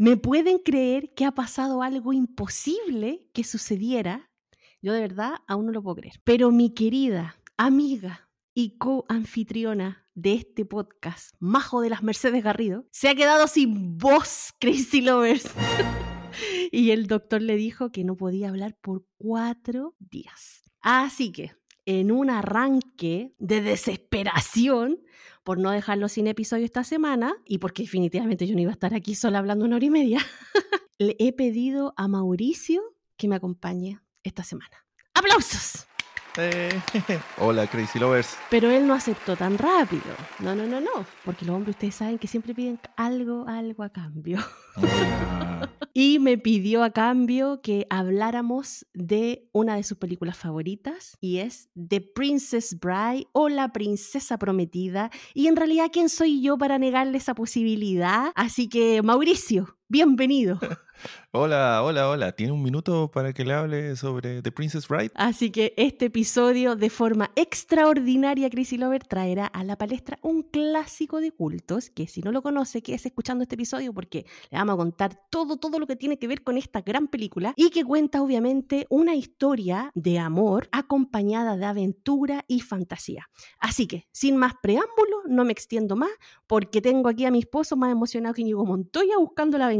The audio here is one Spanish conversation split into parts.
¿Me pueden creer que ha pasado algo imposible que sucediera? Yo de verdad aún no lo puedo creer. Pero mi querida amiga y co-anfitriona de este podcast, Majo de las Mercedes Garrido, se ha quedado sin voz, Crazy Lovers. y el doctor le dijo que no podía hablar por cuatro días. Así que, en un arranque de desesperación, por no dejarlo sin episodio esta semana y porque definitivamente yo no iba a estar aquí sola hablando una hora y media, le he pedido a Mauricio que me acompañe esta semana. ¡Aplausos! Hola, Crazy Lovers. Pero él no aceptó tan rápido. No, no, no, no. Porque los hombres, ustedes saben que siempre piden algo, algo a cambio. Ah. y me pidió a cambio que habláramos de una de sus películas favoritas y es The Princess Bride o La Princesa Prometida. Y en realidad, ¿quién soy yo para negarle esa posibilidad? Así que, Mauricio, bienvenido. Hola, hola, hola. ¿Tiene un minuto para que le hable sobre The Princess Bride? Así que este episodio, de forma extraordinaria, Chrissy Lover traerá a la palestra un clásico de cultos que si no lo conoce, que es escuchando este episodio porque le vamos a contar todo, todo lo que tiene que ver con esta gran película y que cuenta obviamente una historia de amor acompañada de aventura y fantasía. Así que, sin más preámbulo, no me extiendo más porque tengo aquí a mi esposo más emocionado que Íñigo Montoya buscando la venganza.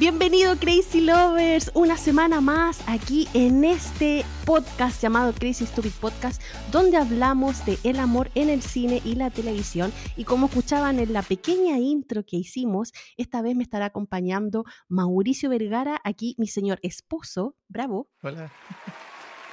Bienvenido Crazy Lovers, una semana más aquí en este podcast llamado Crazy Stupid Podcast, donde hablamos de el amor en el cine y la televisión. Y como escuchaban en la pequeña intro que hicimos, esta vez me estará acompañando Mauricio Vergara, aquí mi señor esposo. Bravo. Hola.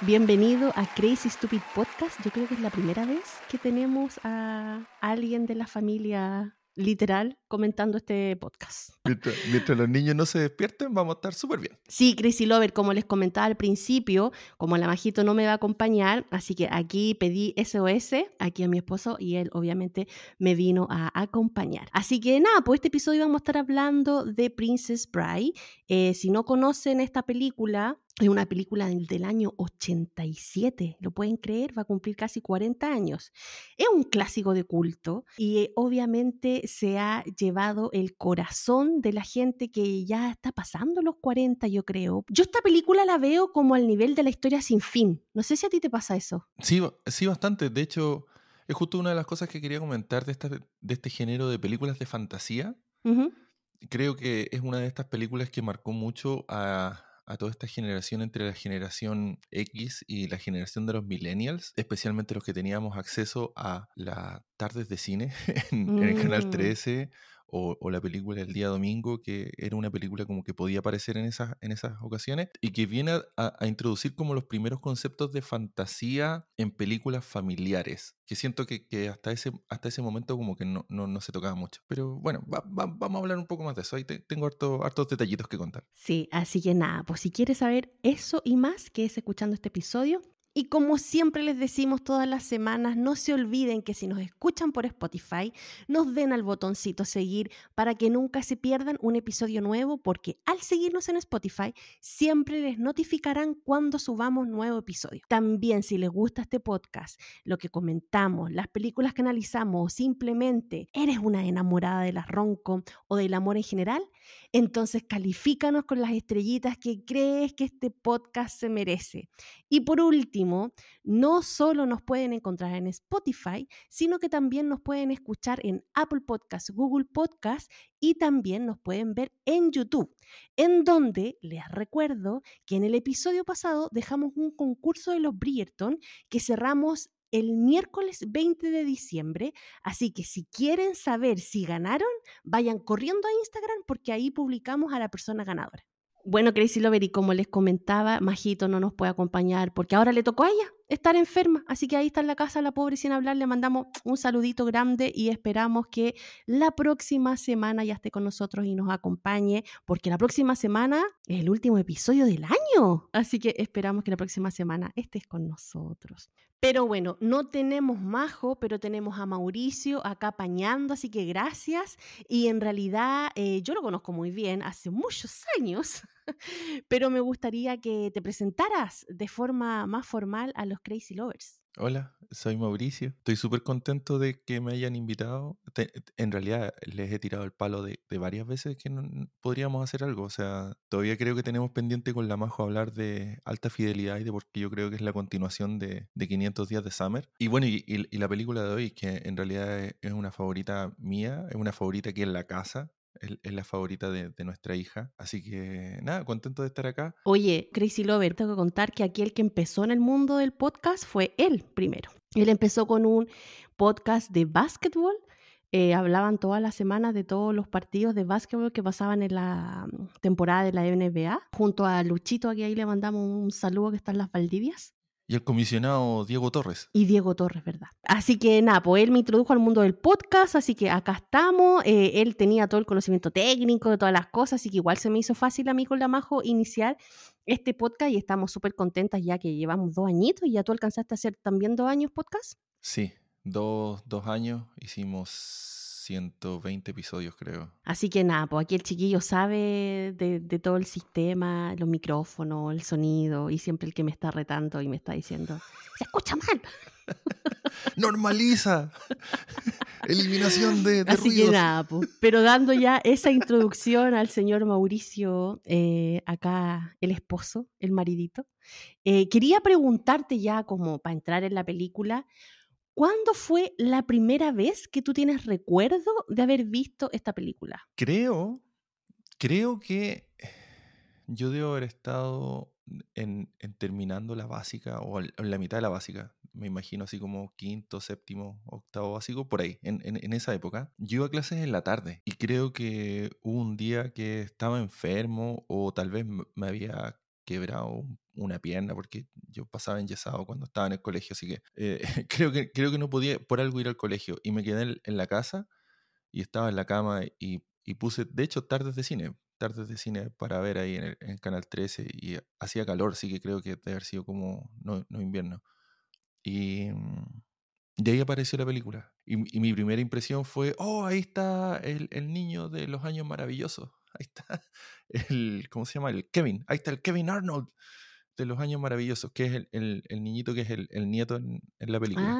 Bienvenido a Crazy Stupid Podcast. Yo creo que es la primera vez que tenemos a alguien de la familia literal comentando este podcast. Mientras, los niños no se despierten, vamos a estar súper bien. Sí, Crazy Lover, como les comentaba al principio, como la Majito no me va a acompañar, así que aquí pedí SOS, aquí a mi esposo, y él obviamente me vino a acompañar. Así que nada, pues este episodio vamos a estar hablando de Princess Bride. Eh, si no conocen esta película, es una película del, año 87, ¿lo pueden creer? Va a cumplir casi 40 años. Es un clásico de culto y eh, obviamente se ha llevado el corazón de la gente que ya está pasando los 40, yo creo. Yo esta película la veo como al nivel de la historia sin fin. No sé si a ti te pasa eso. Sí, sí bastante. De hecho, es justo una de las cosas que quería comentar de, de este género de películas de fantasía. Creo que es una de estas películas que marcó mucho a a toda esta generación entre la generación X y la generación de los millennials, especialmente los que teníamos acceso a las tardes de cine en, el canal 13 mm o, la película El Día Domingo, que era una película como que podía aparecer en esas, en esas ocasiones y que viene a, introducir como los primeros conceptos de fantasía en películas familiares, que siento que, que hasta, ese, hasta ese momento como que no, no, no se tocaba mucho. Pero bueno, vamos a hablar un poco más de eso, ahí tengo harto, hartos detallitos que contar. Sí, así que nada, pues si quieres saber eso y más, que es escuchando este episodio, y como siempre les decimos todas las semanas, no se olviden que si nos escuchan por Spotify, nos den al botoncito seguir para que nunca se pierdan un episodio nuevo, porque al seguirnos en Spotify siempre les notificarán cuando subamos nuevo episodio. También si les gusta este podcast, lo que comentamos, las películas que analizamos o simplemente eres una enamorada de las ronco o del amor en general, entonces califícanos con las estrellitas que crees que este podcast se merece. Y por último, no solo nos pueden encontrar en Spotify, sino que también nos pueden escuchar en Apple Podcasts, Google Podcasts y también nos pueden ver en YouTube, en donde les recuerdo que en el episodio pasado dejamos un concurso de los Bridgerton que cerramos el miércoles 20 de diciembre. Así que si quieren saber si ganaron, vayan corriendo a Instagram porque ahí publicamos a la persona ganadora. Bueno, Crazy Lover, y como les comentaba, Majito no nos puede acompañar porque ahora le tocó a ella estar enferma. Así que ahí está en la casa la pobre sin hablar. Le mandamos un saludito grande y esperamos que la próxima semana ya esté con nosotros y nos acompañe, porque la próxima semana es el último episodio del año. Así que esperamos que la próxima semana estés con nosotros. Pero bueno, no tenemos Majo, pero tenemos a Mauricio acá apañando, así que gracias. Y en realidad eh, yo lo conozco muy bien, hace muchos años, pero me gustaría que te presentaras de forma más formal a los Crazy Lovers. Hola, soy Mauricio. Estoy súper contento de que me hayan invitado. en realidad les he tirado el palo de, varias veces que no, podríamos hacer algo. O sea, todavía creo que tenemos pendiente con la Majo hablar de alta fidelidad y de porque yo creo que es la continuación de, 500 días de Summer. Y bueno, y, la película de hoy, que en realidad es, una favorita mía, es una favorita aquí en la casa es, la favorita de, nuestra hija. Así que nada, contento de estar acá. Oye, Crazy Lover, tengo que contar que aquí el que empezó en el mundo del podcast fue él primero. Él empezó con un podcast de básquetbol. Eh, hablaban todas las semanas de todos los partidos de básquetbol que pasaban en la mm, temporada de la NBA. Junto a Luchito, aquí ahí le mandamos un saludo que está en las Valdivias. Y el comisionado Diego Torres. Y Diego Torres, ¿verdad? Así que nada, pues él me introdujo al mundo del podcast, así que acá estamos. Eh, él tenía todo el conocimiento técnico de todas las cosas, así que igual se me hizo fácil a mí con la Majo iniciar este podcast y estamos súper contentas ya que llevamos dos añitos y ya tú alcanzaste a hacer también dos años podcast. Sí, dos, dos años hicimos 120 episodios, creo. Así que nada, pues aquí el chiquillo sabe de, todo el sistema, los micrófonos, el sonido, y siempre el que me está retando y me está diciendo, se escucha mal. Normaliza. Eliminación de, de Así que nada, pues, pero dando ya esa introducción al señor Mauricio, eh, acá el esposo, el maridito, eh, quería preguntarte ya como para entrar en la película, ¿Cuándo fue la primera vez que tú tienes recuerdo de haber visto esta película? Creo, creo que yo debo haber estado en, terminando la básica o la mitad de la básica. Me imagino así como quinto, séptimo, octavo básico, por ahí, en, esa época. Yo iba a clases en la tarde y creo que hubo un día que estaba enfermo o tal vez me había quebrado una pierna porque yo pasaba enyesado cuando estaba en el colegio, así que, eh, creo que creo que no podía por algo ir al colegio y me quedé en, la casa y estaba en la cama y, puse, de hecho, tardes de cine, tardes de cine para ver ahí en el, Canal 13 y hacía calor, así que creo que debe haber sido como, no, invierno. Y mm, de ahí apareció la película. Y, mi primera impresión fue, oh, ahí está el, el niño de los años maravillosos ahí está el, ¿cómo se llama? El Kevin, ahí está el Kevin Arnold de los años maravillosos, que es el, niñito que es el, nieto en, la película.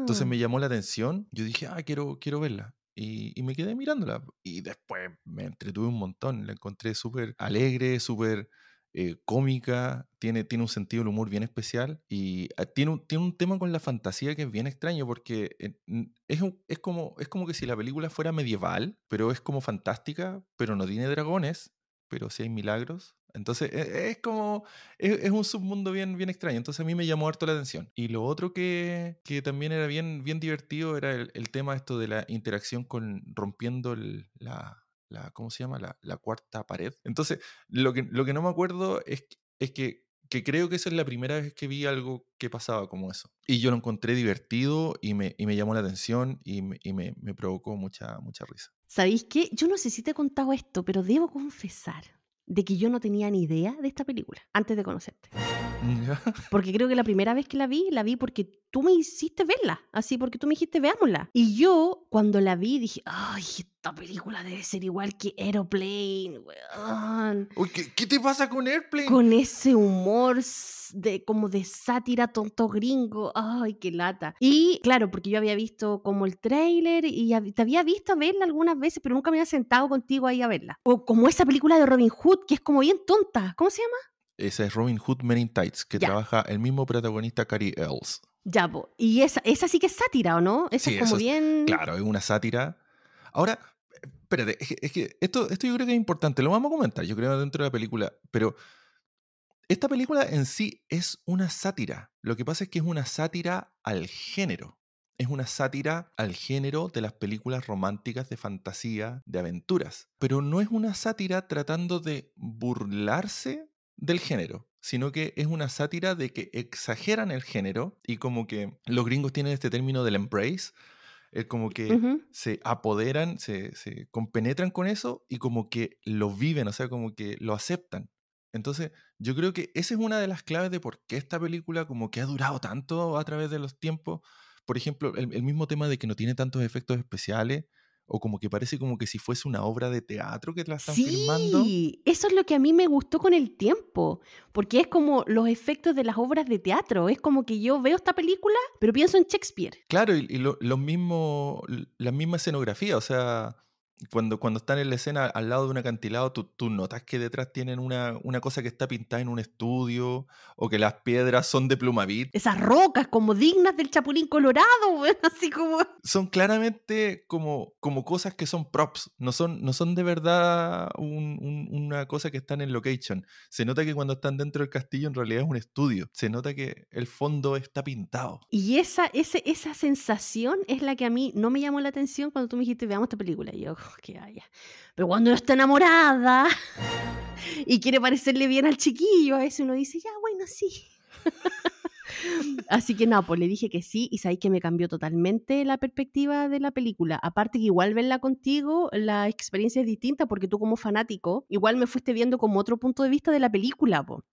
Entonces me ah. llamó la atención, yo dije, ah, quiero, quiero verla. Y, me quedé mirándola. Y después me entretuve un montón, la encontré súper alegre, súper eh, cómica, tiene, tiene un sentido del humor bien especial y ah, tiene un, tiene un tema con la fantasía que es bien extraño porque es, es, como, es como que si la película fuera medieval, pero es como fantástica, pero no tiene dragones, pero sí hay milagros. Entonces e, es, como, es, un submundo bien, bien extraño. Entonces a mí me llamó harto la atención. Y lo otro que, que también era bien, bien divertido era el, el, tema esto de la interacción con rompiendo la, la, ¿cómo se llama? La, cuarta pared. Entonces, lo que, lo que no me acuerdo es, es que, que, creo que esa es la primera vez que vi algo que pasaba como eso. Y yo lo encontré divertido y me, y me llamó la atención y, me, y me, me, provocó mucha, mucha risa. ¿Sabéis qué? Yo no sé si te he contado esto, pero debo confesar de que yo no tenía ni idea de esta película antes de conocerte. Porque creo que la primera vez que la vi, la vi porque tú me hiciste verla, así porque tú me dijiste veámosla. Y yo cuando la vi dije, ay, esta película debe ser igual que Aeroplane, weón. Uy, ¿qué, te pasa con Airplane? Con ese humor de como de sátira tonto gringo, ay, qué lata. Y claro, porque yo había visto como el trailer y te había visto verla algunas veces, pero nunca me había sentado contigo ahí a verla. O como esa película de Robin Hood, que es como bien tonta, ¿cómo se llama? Esa es Robin Hood Men in Tights, que trabaja el mismo protagonista Cary Ells. Ya, y esa, esa sí que es sátira, ¿o no? Esa es como bien. Claro, es una sátira. Ahora, espérate, es que, esto, esto yo creo que es importante, lo vamos a comentar, yo creo, dentro de la película, pero esta película en sí es una sátira. Lo que pasa es que es una sátira al género. Es una sátira al género de las películas románticas de fantasía, de aventuras. Pero no es una sátira tratando de burlarse del género, sino que es una sátira de que exageran el género y como que los gringos tienen este término del embrace, es como que se apoderan, se, se, compenetran con eso y como que lo viven, o sea, como que lo aceptan. Entonces, yo creo que esa es una de las claves de por qué esta película como que ha durado tanto a través de los tiempos. Por ejemplo, el, el mismo tema de que no tiene tantos efectos especiales o como que parece como que si fuese una obra de teatro que la están filmando. Sí, eso es lo que a mí me gustó con el tiempo, porque es como los efectos de las obras de teatro, es como que yo veo esta película, pero pienso en Shakespeare. Claro, y, y lo, lo mismo, la misma escenografía, o sea, cuando, cuando están en la escena al lado de un acantilado, tú, tú notas que detrás tienen una, una, cosa que está pintada en un estudio o que las piedras son de plumavit. Esas rocas como dignas del Chapulín Colorado, así como... Son claramente como, como cosas que son props, no son, no son de verdad un, un, una cosa que están en location. Se nota que cuando están dentro del castillo en realidad es un estudio. Se nota que el fondo está pintado. Y esa, ese, esa sensación es la que a mí no me llamó la atención cuando tú me dijiste, veamos esta película. Y yo, que haya. Pero cuando uno está enamorada y quiere parecerle bien al chiquillo, a veces uno dice, ya, bueno, sí. Así que no, pues le dije que sí y sabéis que me cambió totalmente la perspectiva de la película. Aparte que igual verla contigo, la experiencia es distinta porque tú como fanático, igual me fuiste viendo como otro punto de vista de la película, po.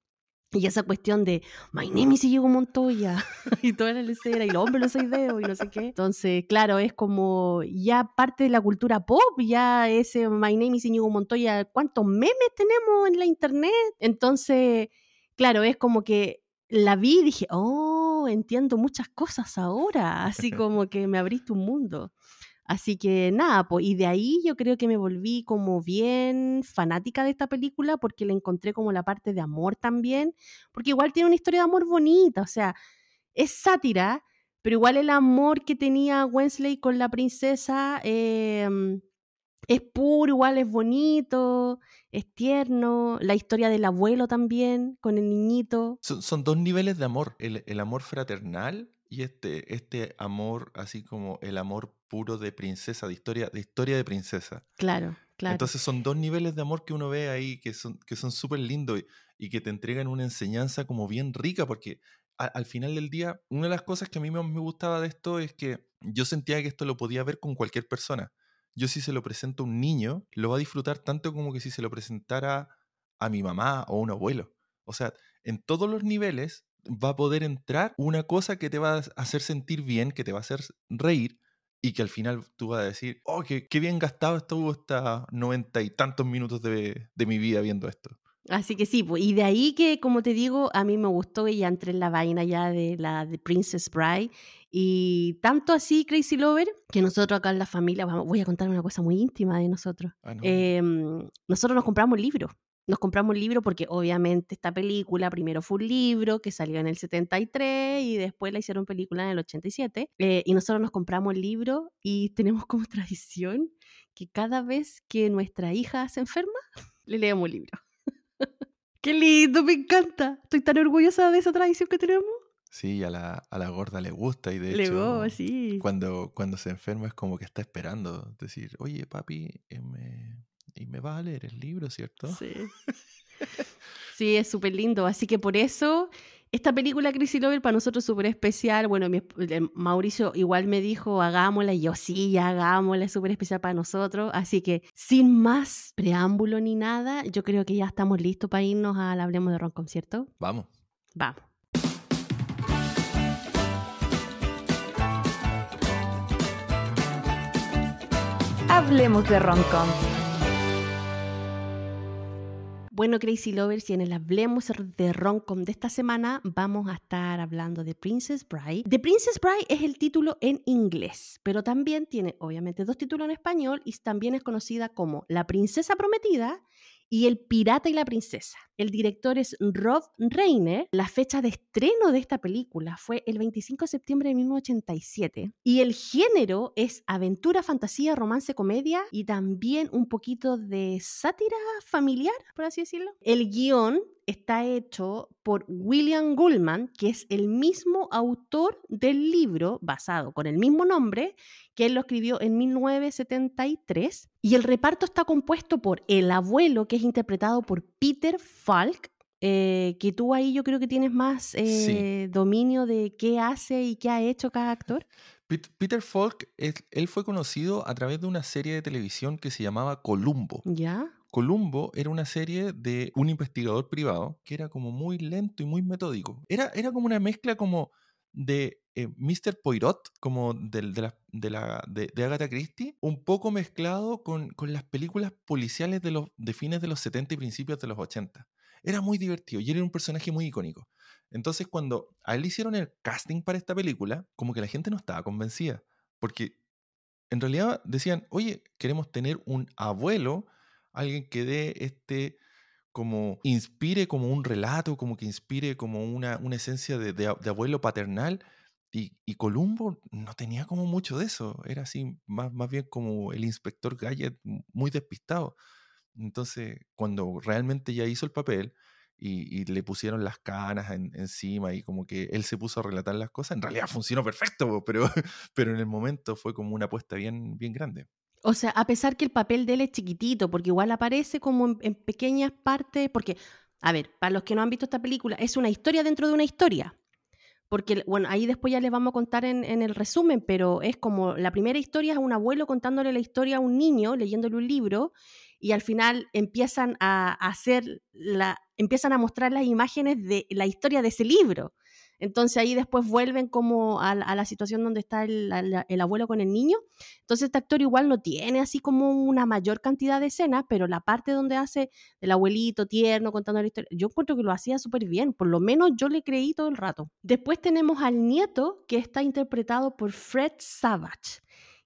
Y esa cuestión de My name is Diego Montoya y toda la lecera y los hombres los ideos y no sé qué. Entonces, claro, es como ya parte de la cultura pop, ya ese My name is Diego Montoya, ¿cuántos memes tenemos en la internet? Entonces, claro, es como que la vi y dije, oh, entiendo muchas cosas ahora, así como que me abriste un mundo. Así que nada, pues, y de ahí yo creo que me volví como bien fanática de esta película porque le encontré como la parte de amor también, porque igual tiene una historia de amor bonita, o sea, es sátira, pero igual el amor que tenía Wensley con la princesa eh, es puro, igual es bonito, es tierno, la historia del abuelo también con el niñito. Son, son dos niveles de amor, el, el amor fraternal y este, este amor, así como el amor puro de princesa, de historia, de historia de princesa. Claro, claro. Entonces son dos niveles de amor que uno ve ahí que son que son súper lindos y, y, que te entregan una enseñanza como bien rica, porque a, al final del día, una de las cosas que a mí más me gustaba de esto es que yo sentía que esto lo podía ver con cualquier persona. Yo si se lo presento a un niño, lo va a disfrutar tanto como que si se lo presentara a mi mamá o a un abuelo. O sea, en todos los niveles va a poder entrar una cosa que te va a hacer sentir bien, que te va a hacer reír y que al final tú vas a decir, oh, qué, qué bien gastado estuvo hasta noventa y tantos minutos de, de, mi vida viendo esto. Así que sí, pues, y de ahí que, como te digo, a mí me gustó y ya entré en la vaina ya de la de Princess Bride. Y tanto así, Crazy Lover, que nosotros acá en la familia, vamos, voy a contar una cosa muy íntima de nosotros. Ah, no. eh, nosotros nos compramos libros nos compramos un libro porque obviamente esta película primero fue un libro que salió en el 73 y después la hicieron película en el 87 eh, y nosotros nos compramos el libro y tenemos como tradición que cada vez que nuestra hija se enferma le leemos un libro. ¡Qué lindo! Me encanta. Estoy tan orgullosa de esa tradición que tenemos. Sí, a la, a la gorda le gusta y de le hecho go, sí. cuando, cuando se enferma es como que está esperando decir, oye papi, eh, me, y me va a leer el libro, ¿cierto? Sí. Sí, es súper lindo. Así que por eso, esta película Crazy Lover para nosotros es súper especial. Bueno, mi, Mauricio igual me dijo, hagámosla, y yo sí, hagámosla, es súper especial para nosotros. Así que sin más preámbulo ni nada, yo creo que ya estamos listos para irnos al Hablemos de Roncom, ¿cierto? Vamos. Vamos. Hablemos de Roncom. Bueno, Crazy Lovers, y en el Hablemos de Roncom de esta semana vamos a estar hablando de Princess Bride. The Princess Bride es el título en inglés, pero también tiene obviamente dos títulos en español y también es conocida como La Princesa Prometida y El Pirata y la Princesa. El director es Rob Reiner. La fecha de estreno de esta película fue el 25 de septiembre de 1987. Y el género es aventura, fantasía, romance, comedia y también un poquito de sátira familiar, por así decirlo. El guion está hecho por William Gullman, que es el mismo autor del libro basado con el mismo nombre, que él lo escribió en 1973. Y el reparto está compuesto por el abuelo, que es interpretado por Peter Falk, eh, que tú ahí yo creo que tienes más eh, sí. dominio de qué hace y qué ha hecho cada actor. Peter Falk, él fue conocido a través de una serie de televisión que se llamaba Columbo. ¿Ya? Columbo era una serie de un investigador privado que era como muy lento y muy metódico. Era, era como una mezcla como de eh, Mr. Poirot, como de, la, de, la, de, Agatha Christie, un poco mezclado con, con, las películas policiales de, los, de fines de los 70 y principios de los 80. Era muy divertido y era un personaje muy icónico. Entonces, cuando a él hicieron el casting para esta película, como que la gente no estaba convencida, porque en realidad decían, oye, queremos tener un abuelo, alguien que dé este como inspire como un relato, como que inspire como una, una esencia de, abuelo paternal. Y, y, Columbo no tenía como mucho de eso, era así, más, más bien como el inspector Gadget, muy despistado. Entonces, cuando realmente ya hizo el papel y, le pusieron las canas encima y como que él se puso a relatar las cosas, en realidad funcionó perfecto, pero, pero en el momento fue como una apuesta bien, bien grande. O sea, a pesar que el papel de él es chiquitito, porque igual aparece como en, pequeñas partes, porque, a ver, para los que no han visto esta película, es una historia dentro de una historia. Porque, bueno, ahí después ya les vamos a contar en, el resumen, pero es como la primera historia es un abuelo contándole la historia a un niño, leyéndole un libro, y al final empiezan a hacer la, empiezan a mostrar las imágenes de la historia de ese libro. Entonces ahí después vuelven como a, la situación donde está el, abuelo con el niño. Entonces este actor igual no tiene así como una mayor cantidad de escenas, pero la parte donde hace el abuelito tierno contando la historia, yo encuentro que lo hacía súper bien, por lo menos yo le creí todo el rato. Después tenemos al nieto que está interpretado por Fred Savage,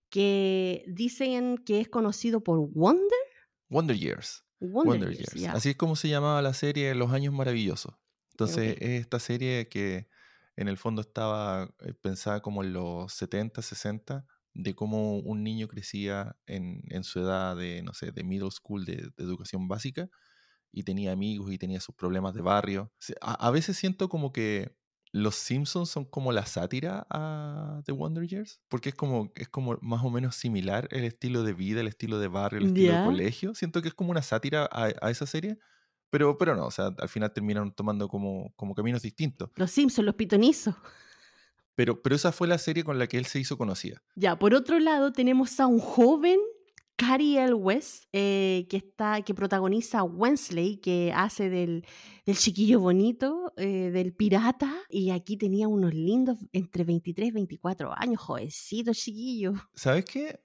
que dicen que es conocido por Wonder. Wonder Years. Wonder, Years. Así es como se llamaba la serie Los Años Maravillosos. Entonces, es esta serie que en el fondo estaba eh, pensada como en los 70, 60, de cómo un niño crecía en, su edad de, no sé, de middle school, de, educación básica, y tenía amigos y tenía sus problemas de barrio. A, veces siento como que los Simpsons son como la sátira a The Wonder Years, porque es como, es como más o menos similar el estilo de vida, el estilo de barrio, el estilo de colegio. Siento que es como una sátira a, a esa serie, pero, pero no, o sea, al final terminaron tomando como, como caminos distintos. Los Simpsons, los pitonizos. Pero, pero esa fue la serie con la que él se hizo conocida. Ya, por otro lado, tenemos a un joven Cary Elwes, eh, que, está, que protagoniza a Wensley, que hace del, chiquillo bonito, eh, del pirata, y aquí tenía unos lindos entre 23 y 24 años, jovencito chiquillo. ¿Sabes qué?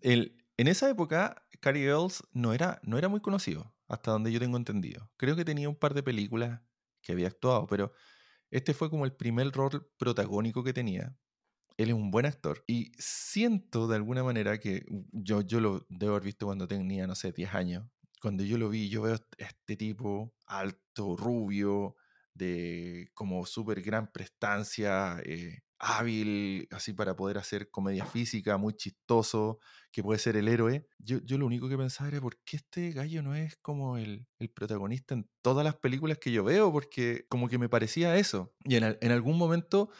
En esa época, Cary Elwes no era, no era muy conocido hasta donde yo tengo entendido. Creo que tenía un par de películas que había actuado, pero este fue como el primer rol protagónico que tenía. Él es un buen actor y siento de alguna manera que yo, yo lo debo haber visto cuando tenía, no sé, 10 años. Cuando yo lo vi, yo veo este tipo alto, rubio, de como súper gran prestancia, eh, hábil, así para poder hacer comedia física, muy chistoso, que puede ser el héroe. Yo, yo lo único que pensaba era, ¿por qué este gallo no es como el, el protagonista en todas las películas que yo veo? Porque como que me parecía eso. Y en, en algún momento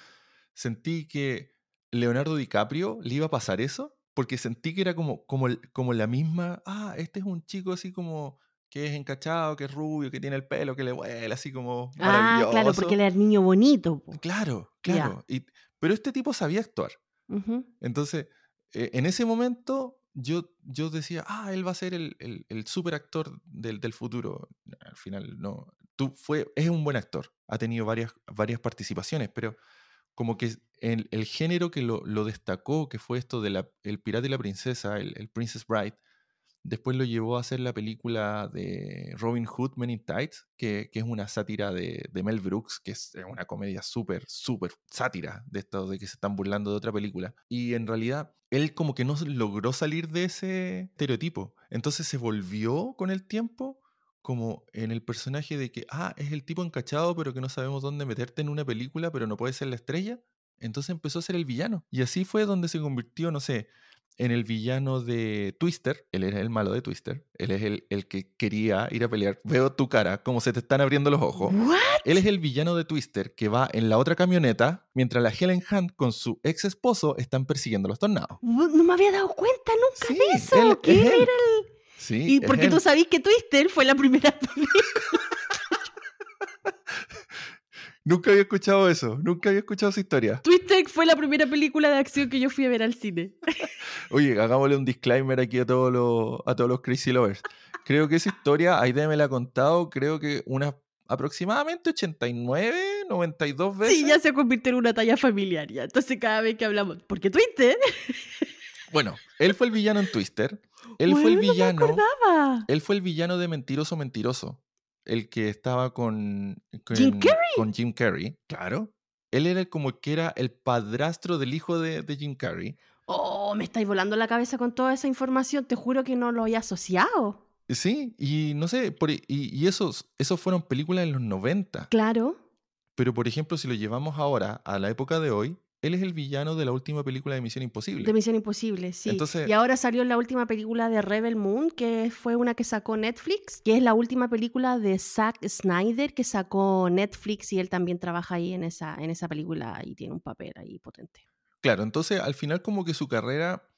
sentí que Leonardo DiCaprio le iba a pasar eso, porque sentí que era como, como, como la misma, ah, este es un chico así como que es encachado, que es rubio, que tiene el pelo, que le vuela así como Ah, claro, porque era el niño bonito. Claro, claro. Y, pero este tipo sabía actuar. Entonces, eh, en ese momento yo, yo decía, ah, él va a ser el, el, super actor del, del, futuro. Al final, no. Tú fue, es un buen actor. Ha tenido varias, varias participaciones, pero como que el, género que lo, destacó, que fue esto de el pirata y la princesa, el, Princess Bride, Después lo llevó a hacer la película de Robin Hood Men in Tights, que, es una sátira de, Mel Brooks, que es una comedia súper, súper sátira de esto de que se están burlando de otra película. Y en realidad, él como que no logró salir de ese estereotipo. Entonces se volvió con el tiempo como en el personaje de que, ah, es el tipo encachado, pero que no sabemos dónde meterte en una película, pero no puede ser la estrella. Entonces empezó a ser el villano. Y así fue donde se convirtió, no sé, en el villano de Twister, él era el malo de Twister, él es el, el, que quería ir a pelear. Veo tu cara, como se te están abriendo los ojos. Él es el villano de Twister que va en la otra camioneta mientras la Helen Hunt con su ex esposo están persiguiendo los tornados. No me había dado cuenta nunca de eso. que él, era el... Sí, y porque tú sabías que Twister fue la primera película. Nunca había escuchado eso, nunca había escuchado esa historia. Twister fue la primera película de acción que yo fui a ver al cine. Oye, hagámosle un disclaimer aquí a todos los, a todos los Crazy Lovers. creo que esa historia, Aide me la ha contado, creo que unas aproximadamente 89, 92 veces. Sí, ya se convirtió en una talla familiar ya. Entonces cada vez que hablamos, ¿por qué Twister? Bueno, él fue el villano en Twister. Él fue el villano. No me. Él fue el villano de Mentiroso Mentiroso. El que estaba con, con Jim Carrey. Con Jim Carrey, claro. Él era como que era el padrastro del hijo de, de Jim Carrey. Oh, me estáis volando la cabeza con toda esa información. Te juro que no lo había asociado. Sí, y no sé, por, y, y esos, esos fueron películas en los 90. Claro. Pero, por ejemplo, si lo llevamos ahora a la época de hoy, él es el villano de la última película de Misión Imposible. De Misión Imposible, sí. Entonces- y ahora salió la última película de Rebel Moon, que fue una que sacó Netflix, que es la última película de Zack Snyder que sacó Netflix y él también trabaja ahí en esa, en esa película y tiene un papel ahí potente. Claro, entonces al final como que su carrera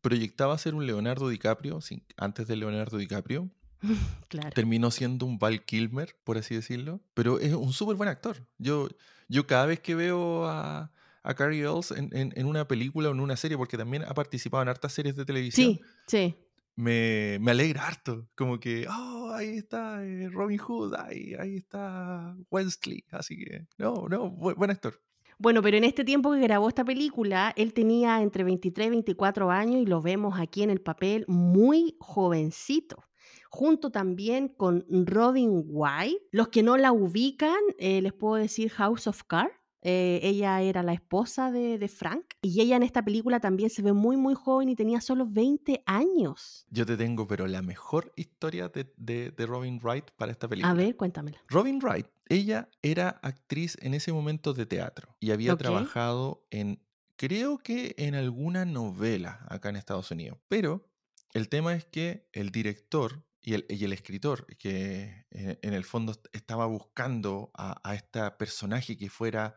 proyectaba ser un Leonardo DiCaprio, sin- antes de Leonardo DiCaprio. Claro. Terminó siendo un Val Kilmer, por así decirlo. Pero es un súper buen actor. Yo, yo cada vez que veo a, a Carrie Ells en, en- en una película o en una serie, porque también ha participado en hartas series de televisión, Sí, sí. me, me alegra harto. Como que, oh, ahí está eh, Robin Hood, ahí, ahí está Wesley. Así que, no, no, bu- buen actor. Bueno, pero en este tiempo que grabó esta película, él tenía entre 23 y 24 años y lo vemos aquí en el papel muy jovencito. Junto también con Robin White. Los que no la ubican, eh, les puedo decir House of Cards. Eh, ella era la esposa de, de Frank y ella en esta película también se ve muy muy joven y tenía solo 20 años. Yo te tengo, pero la mejor historia de, de- de Robin Wright para esta película. A ver, cuéntamela. Robin Wright, ella era actriz en ese momento de teatro y había trabajado en, creo que en alguna novela acá en Estados Unidos. Pero el tema es que el director y el, y el escritor, que en, en el fondo est- estaba buscando a, a esta personaje que fuera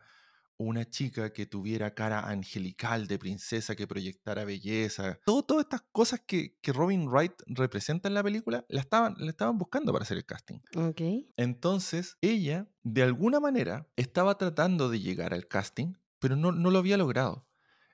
una chica que tuviera cara angelical de princesa, que proyectara belleza, todo, todas estas cosas que, que Robin Wright representa en la película, la estaban, la estaban buscando para hacer el casting. Ok. Entonces, ella, de alguna manera, estaba tratando de llegar al casting, pero no, no lo había logrado.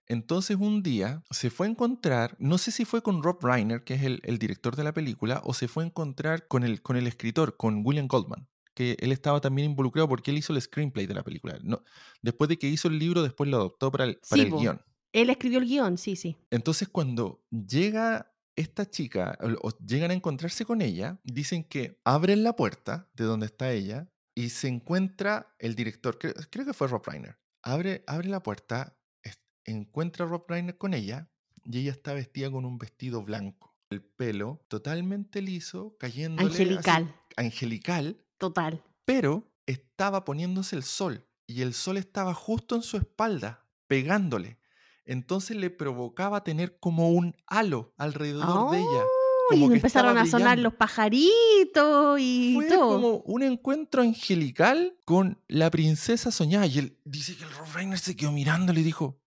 Entonces, un día se fue a encontrar, no sé si fue con Rob Reiner, que es el, el director de la película, o se fue a encontrar con el, con el escritor, con William Goldman, que él estaba también involucrado porque él hizo el screenplay de la película. No, después de que hizo el libro, después lo adoptó para el, para Sí, el po. guion. Él escribió el guion, sí, sí. Entonces, cuando llega esta chica, o, o llegan a encontrarse con ella, dicen que abren la puerta de donde está ella y se encuentra el director, creo, creo que fue Rob Reiner. Abre, abre la puerta, es- encuentra a Rob Reiner con ella y ella está vestida con un vestido blanco. El pelo totalmente liso, cayendo Angelical, angelical, total. pero estaba poniéndose el sol y el sol estaba justo en su espalda, pegándole. Entonces le provocaba tener como un halo alrededor de ella. Oh, como y empezaron a sonar brillando. los pajaritos y Fue todo. como un encuentro angelical con la princesa soñada. Y él dice que el Rob Reiner se quedó mirando y le dijo,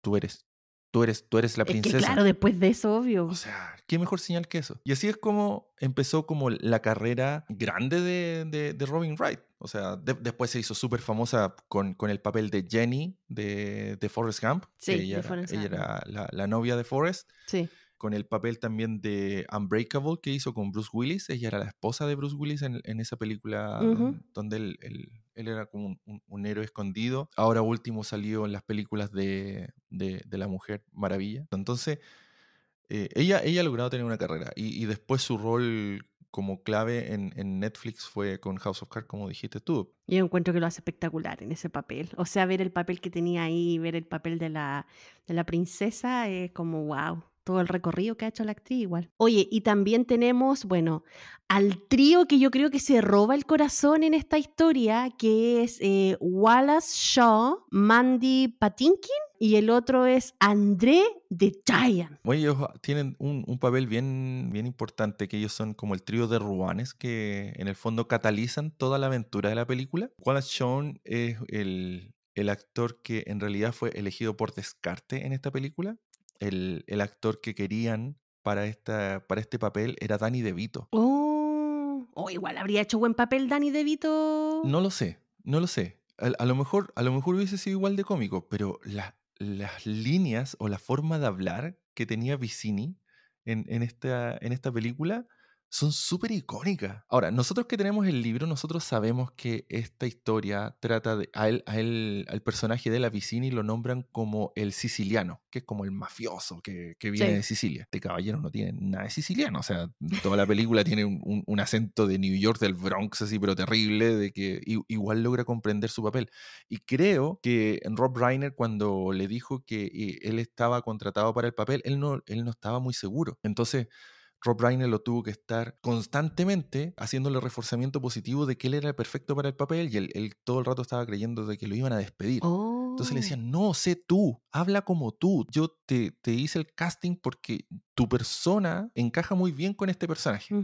tú eres, tú eres, tú eres la Es que princesa. claro, después de eso, obvio. O sea, qué mejor señal que eso. Y así es como empezó como la carrera grande de, de- de Robin Wright. O sea, de- después se hizo súper famosa con, con el papel de Jenny de, de Forrest Gump. Sí, que de ella, era, Forrest ella era la, la novia de Forrest. Sí. Con el papel también de Unbreakable que hizo con Bruce Willis. Ella era la esposa de Bruce Willis en, en esa película donde él, él- él era como un, un- un héroe escondido. Ahora último salió en las películas de, de- de La Mujer Maravilla. Entonces, eh, ella, ella ha logrado tener una carrera y, y después su rol como clave en, en Netflix fue con House of Cards, como dijiste tú. Yo encuentro que lo hace espectacular en ese papel. O sea, ver el papel que tenía ahí, ver el papel de la, de la princesa, es como wow. Todo el recorrido que ha hecho la actriz igual. Oye, y también tenemos, bueno, al trío que yo creo que se roba el corazón en esta historia, que es eh, Wallace Shaw, Mandy Patinkin y el otro es André de Giant. Bueno, ellos tienen un, un papel bien, bien importante, que ellos son como el trío de ruanes que en el fondo catalizan toda la aventura de la película. Wallace Shawn es el, el actor que en realidad fue elegido por descarte en esta película. El, el actor que querían para, esta, para este papel era Danny DeVito. Oh, o igual habría hecho buen papel Danny DeVito. No lo sé, no lo sé. A, a lo mejor, a lo mejor hubiese sido igual de cómico, pero la- las líneas o la forma de hablar que tenía Vicini en, en esta, en esta película son súper icónicas. Ahora, nosotros que tenemos el libro, nosotros sabemos que esta historia trata de. A él, a él al personaje de la Vicini lo nombran como el siciliano, que es como el mafioso que, que viene de Sicilia. Este caballero no tiene nada de siciliano. O sea, toda la película tiene un, un, acento de New York, del Bronx, así, pero terrible, de que igual logra comprender su papel. Y creo que Rob Reiner, cuando le dijo que eh, él estaba contratado para el papel, él no, él no estaba muy seguro. Entonces Rob Reiner lo tuvo que estar constantemente haciéndole reforzamiento positivo de que él era perfecto para el papel y él, todo el rato estaba creyendo de que lo iban a despedir. Entonces le decían, no, sé tú, habla como tú. Yo te, te, hice el casting porque tu persona encaja muy bien con este personaje.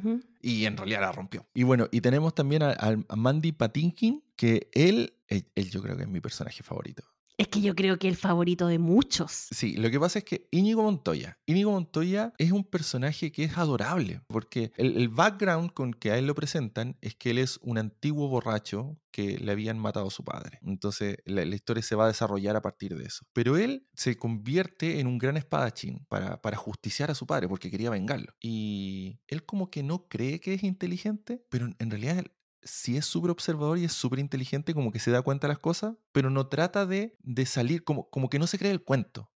Y en realidad la rompió. Y bueno, y tenemos también a, Mandy Patinkin, que él, él yo creo que es mi personaje favorito. Es que yo creo que el favorito de muchos. Sí, lo que pasa es que Íñigo Montoya, Íñigo Montoya es un personaje que es adorable, porque el, background con que a él lo presentan es que él es un antiguo borracho que le habían matado a su padre. Entonces la, historia se va a desarrollar a partir de eso. Pero él se convierte en un gran espadachín para, para justiciar a su padre porque quería vengarlo. Y él como que no cree que es inteligente, pero en realidad sí es súper observador y es súper inteligente, como que se da cuenta de las cosas, pero no trata de, de salir, como, como que no se cree el cuento.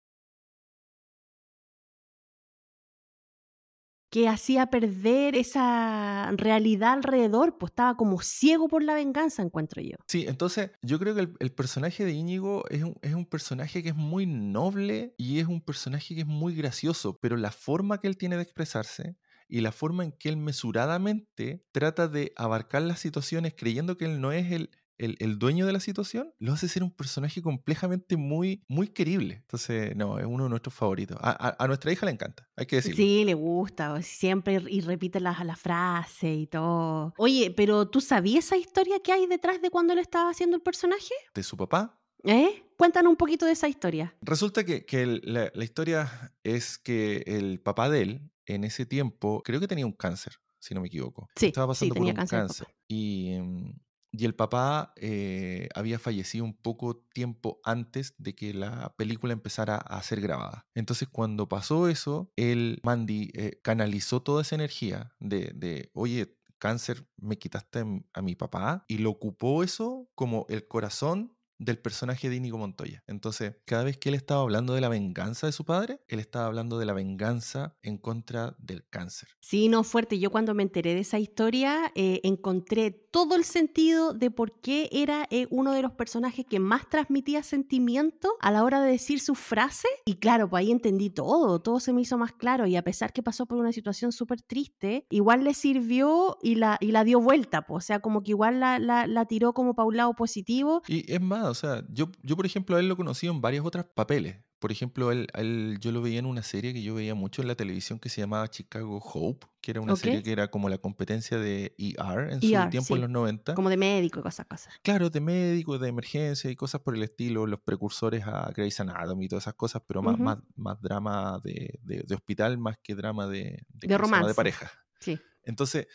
que hacía perder esa realidad alrededor, pues estaba como ciego por la venganza, encuentro yo. Sí, entonces yo creo que el, personaje de Íñigo es un, es un, personaje que es muy noble y es un personaje que es muy gracioso, pero la forma que él tiene de expresarse y la forma en que él mesuradamente trata de abarcar las situaciones creyendo que él no es el, el, dueño de la situación, lo hace ser un personaje complejamente muy, muy querible. Entonces, no, es uno de nuestros favoritos. A, nuestra hija le encanta, hay que decirlo. Sí, le gusta, siempre y repite la, la frase y todo. Oye, pero ¿tú sabías esa historia que hay detrás de cuando él estaba haciendo el personaje? ¿De su papá? ¿Eh? Cuéntanos un poquito de esa historia. Resulta que, que la, la, historia es que el papá de él en ese tiempo, creo que tenía un cáncer, si no me equivoco. Sí, Estaba pasando por un cáncer. Y, mm, y, el papá eh, había fallecido un poco tiempo antes de que la película empezara a ser grabada. Entonces, cuando pasó eso, él, Mandy, eh, canalizó toda esa energía de, de, oye, cáncer, me quitaste a mi papá, y lo ocupó eso como el corazón del personaje de Íñigo Montoya. Entonces, cada vez que él estaba hablando de la venganza de su padre, él estaba hablando de la venganza en contra del cáncer. Sí, no, fuerte. Yo cuando me enteré de esa historia, eh, encontré todo el sentido de por qué era eh, uno de los personajes que más transmitía sentimiento a la hora de decir su frase. Y claro, pues ahí entendí todo, todo se me hizo más claro. Y a pesar que pasó por una situación súper triste, igual le sirvió y la, y la dio vuelta. Pues. O sea, como que igual la, la, la tiró como para un lado positivo. Y es más, o sea, yo, yo por ejemplo a él lo conocí en varios otros papeles. Por ejemplo, él, yo lo veía en una serie que yo veía mucho en la televisión que se llamaba Chicago Hope, que era una serie que era como la competencia de ER en su tiempo en los 90. Como de médico y cosas, cosas. Claro, de médico, de emergencia y cosas por el estilo, los precursores a Grey's Anatomy y todas esas cosas, pero más, más, más drama de, de, hospital más que drama de, de, romance. de pareja. Sí. Entonces,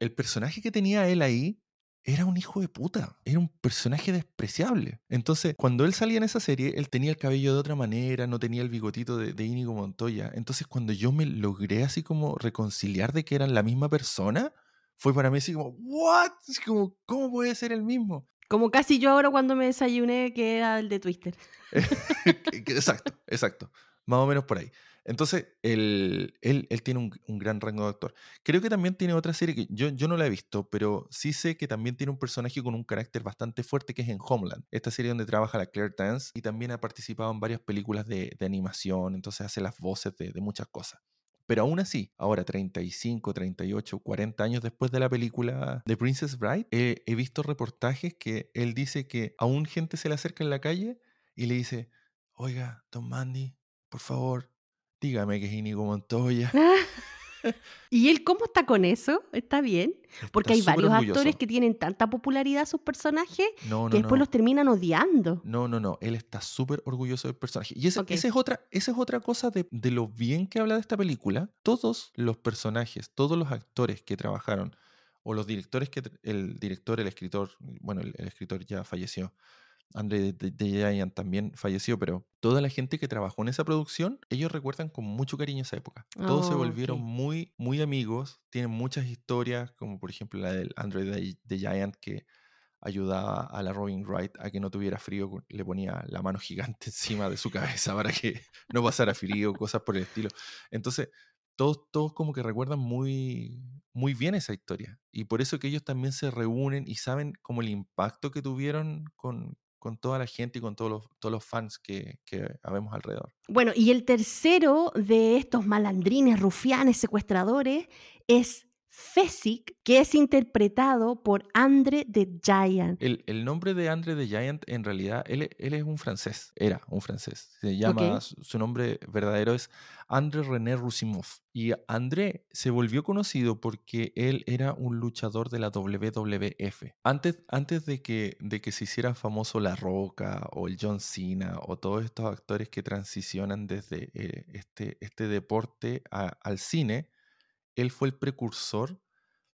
el personaje que tenía él ahí era un hijo de puta, era un personaje despreciable. Entonces, cuando él salía en esa serie, él tenía el cabello de otra manera, no tenía el bigotito de, de Íñigo Montoya. Entonces, cuando yo me logré así como reconciliar de que eran la misma persona, fue para mí así como, ¿what? como, ¿cómo puede ser el mismo? Como casi yo ahora cuando me desayuné que era el de Twitter. exacto, exacto. Más o menos por ahí. Entonces, él, él, tiene un, gran rango de actor. Creo que también tiene otra serie que yo, yo no la he visto, pero sí sé que también tiene un personaje con un carácter bastante fuerte que es en Homeland, esta serie donde trabaja la Claire Dance y también ha participado en varias películas de, animación, entonces hace las voces de, muchas cosas. Pero aún así, ahora 35, 38, 40 años después de la película The Princess Bride, he visto reportajes que él dice que aún gente se le acerca en la calle y le dice, oiga, Don Mandy, por favor, dígame que es Inigo Montoya. ¿Y él cómo está con eso? ¿Está bien? Porque hay varios actores que tienen tanta popularidad sus personajes que después los terminan odiando. No, no, no. Él está súper orgulloso del personaje. Y esa, es otra, esa es otra cosa de, lo bien que habla de esta película. Todos los personajes, todos los actores que trabajaron, o los directores que el director, el escritor, bueno, el escritor ya falleció, André de, Giant también falleció, pero toda la gente que trabajó en esa producción, ellos recuerdan con mucho cariño esa época. Todos se volvieron muy, muy amigos, tienen muchas historias, como por ejemplo la del André de, Giant que ayudaba a la Robin Wright a que no tuviera frío, le ponía la mano gigante encima de su cabeza para que no pasara frío, cosas por el estilo. Entonces, todos, todos como que recuerdan muy, muy bien esa historia. Y por eso que ellos también se reúnen y saben como el impacto que tuvieron con, con toda la gente y con todos los, todos los fans que, que habemos alrededor. Bueno, y el tercero de estos malandrines, rufianes, secuestradores es Fesic, que es interpretado por Andre the Giant. El, nombre de Andre the Giant, en realidad, él, es un francés, era un francés. Se llama, su, nombre verdadero es André René Rousimov. Y André se volvió conocido porque él era un luchador de la WWF. Antes, antes de, que, de que se hiciera famoso La Roca o el John Cena o todos estos actores que transicionan desde eh, este, este deporte al cine, él fue el precursor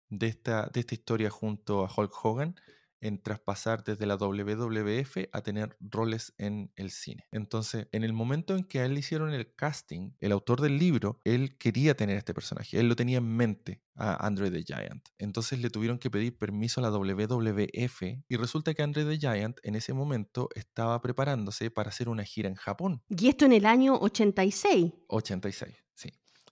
de esta, de esta historia junto a Hulk Hogan en traspasar desde la WWF a tener roles en el cine. Entonces, en el momento en que a él le hicieron el casting, el autor del libro, él quería tener este personaje, él lo tenía en mente a Andre the Giant. Entonces le tuvieron que pedir permiso a la WWF y resulta que Andre the Giant en ese momento estaba preparándose para hacer una gira en Japón. Y esto en el año 86. 86, sí.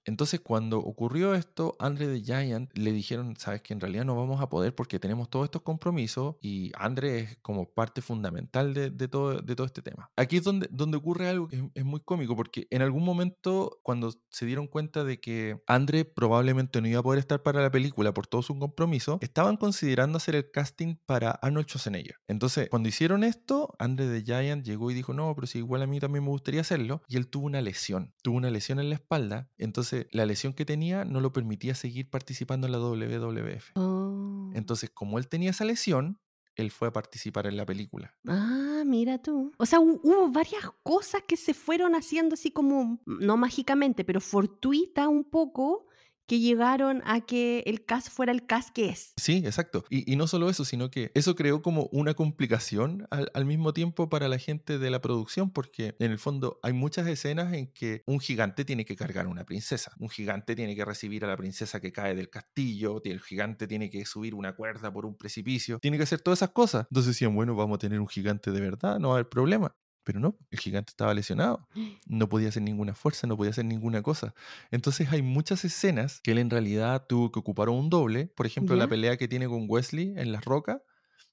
Entonces, cuando ocurrió esto, Andre de Giant le dijeron, sabes que en realidad no vamos a poder porque tenemos todos estos compromisos y Andre es como parte fundamental de, todo, este tema. Aquí es donde, ocurre algo que es, muy cómico porque en algún momento, cuando se dieron cuenta de que Andre probablemente no iba a poder estar para la película por todo su compromiso, estaban considerando hacer el casting para Arnold Schwarzenegger. Entonces, cuando hicieron esto, Andre de Giant llegó y dijo, no, pero si igual a mí también me gustaría hacerlo. Y él tuvo una lesión, tuvo una lesión en la espalda. Entonces, la lesión que tenía no lo permitía seguir participando en la WWF. Oh. Entonces, como él tenía esa lesión, él fue a participar en la película. Ah, mira tú. O sea, hubo varias cosas que se fueron haciendo así como, no mágicamente, pero fortuita un poco que llegaron a que el CAS fuera el CAS que es. Sí, exacto. Y, no solo eso, sino que eso creó como una complicación al, mismo tiempo para la gente de la producción, porque en el fondo hay muchas escenas en que un gigante tiene que cargar a una princesa, un gigante tiene que recibir a la princesa que cae del castillo, el gigante tiene que subir una cuerda por un precipicio, tiene que hacer todas esas cosas. Entonces decían, bueno, vamos a tener un gigante de verdad, no va a haber problema. Pero no, el gigante estaba lesionado. No podía hacer ninguna fuerza, no podía hacer ninguna cosa. Entonces hay muchas escenas que él en realidad tuvo que ocupar un doble. Por ejemplo, la pelea que tiene con Wesley en las rocas,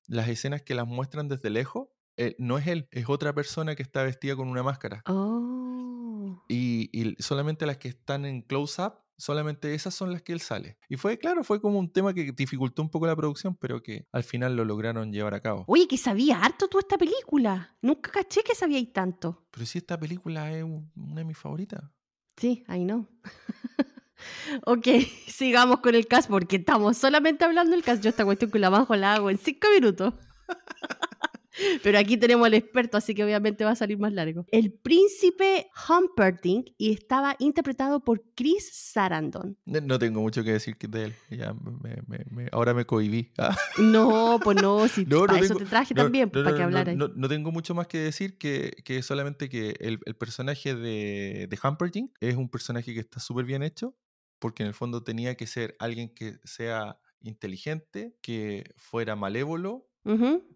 las escenas que las muestran desde lejos, eh, no es él, es otra persona que está vestida con una máscara. Oh. Y, y solamente las que están en close-up solamente esas son las que él sale. Y fue, claro, fue como un tema que dificultó un poco la producción, pero que al final lo lograron llevar a cabo. Oye, que sabía harto tú esta película. Nunca caché que sabíais tanto. Pero si esta película es una de mis favoritas. Sí, ahí no. ok, sigamos con el cast porque estamos solamente hablando del cast. Yo esta cuestión que la bajo la hago en cinco minutos. Pero aquí tenemos al experto, así que obviamente va a salir más largo. El príncipe Humperdinck y estaba interpretado por Chris Sarandon. No, tengo mucho que decir de él. Ya ahora me cohibí. Ah. No, pues no, si para eso te traje también, para que hablara. No, tengo mucho más que decir que, que solamente que el, el personaje de, de Humperdinck es un personaje que está súper bien hecho, porque en el fondo tenía que ser alguien que sea inteligente, que fuera malévolo,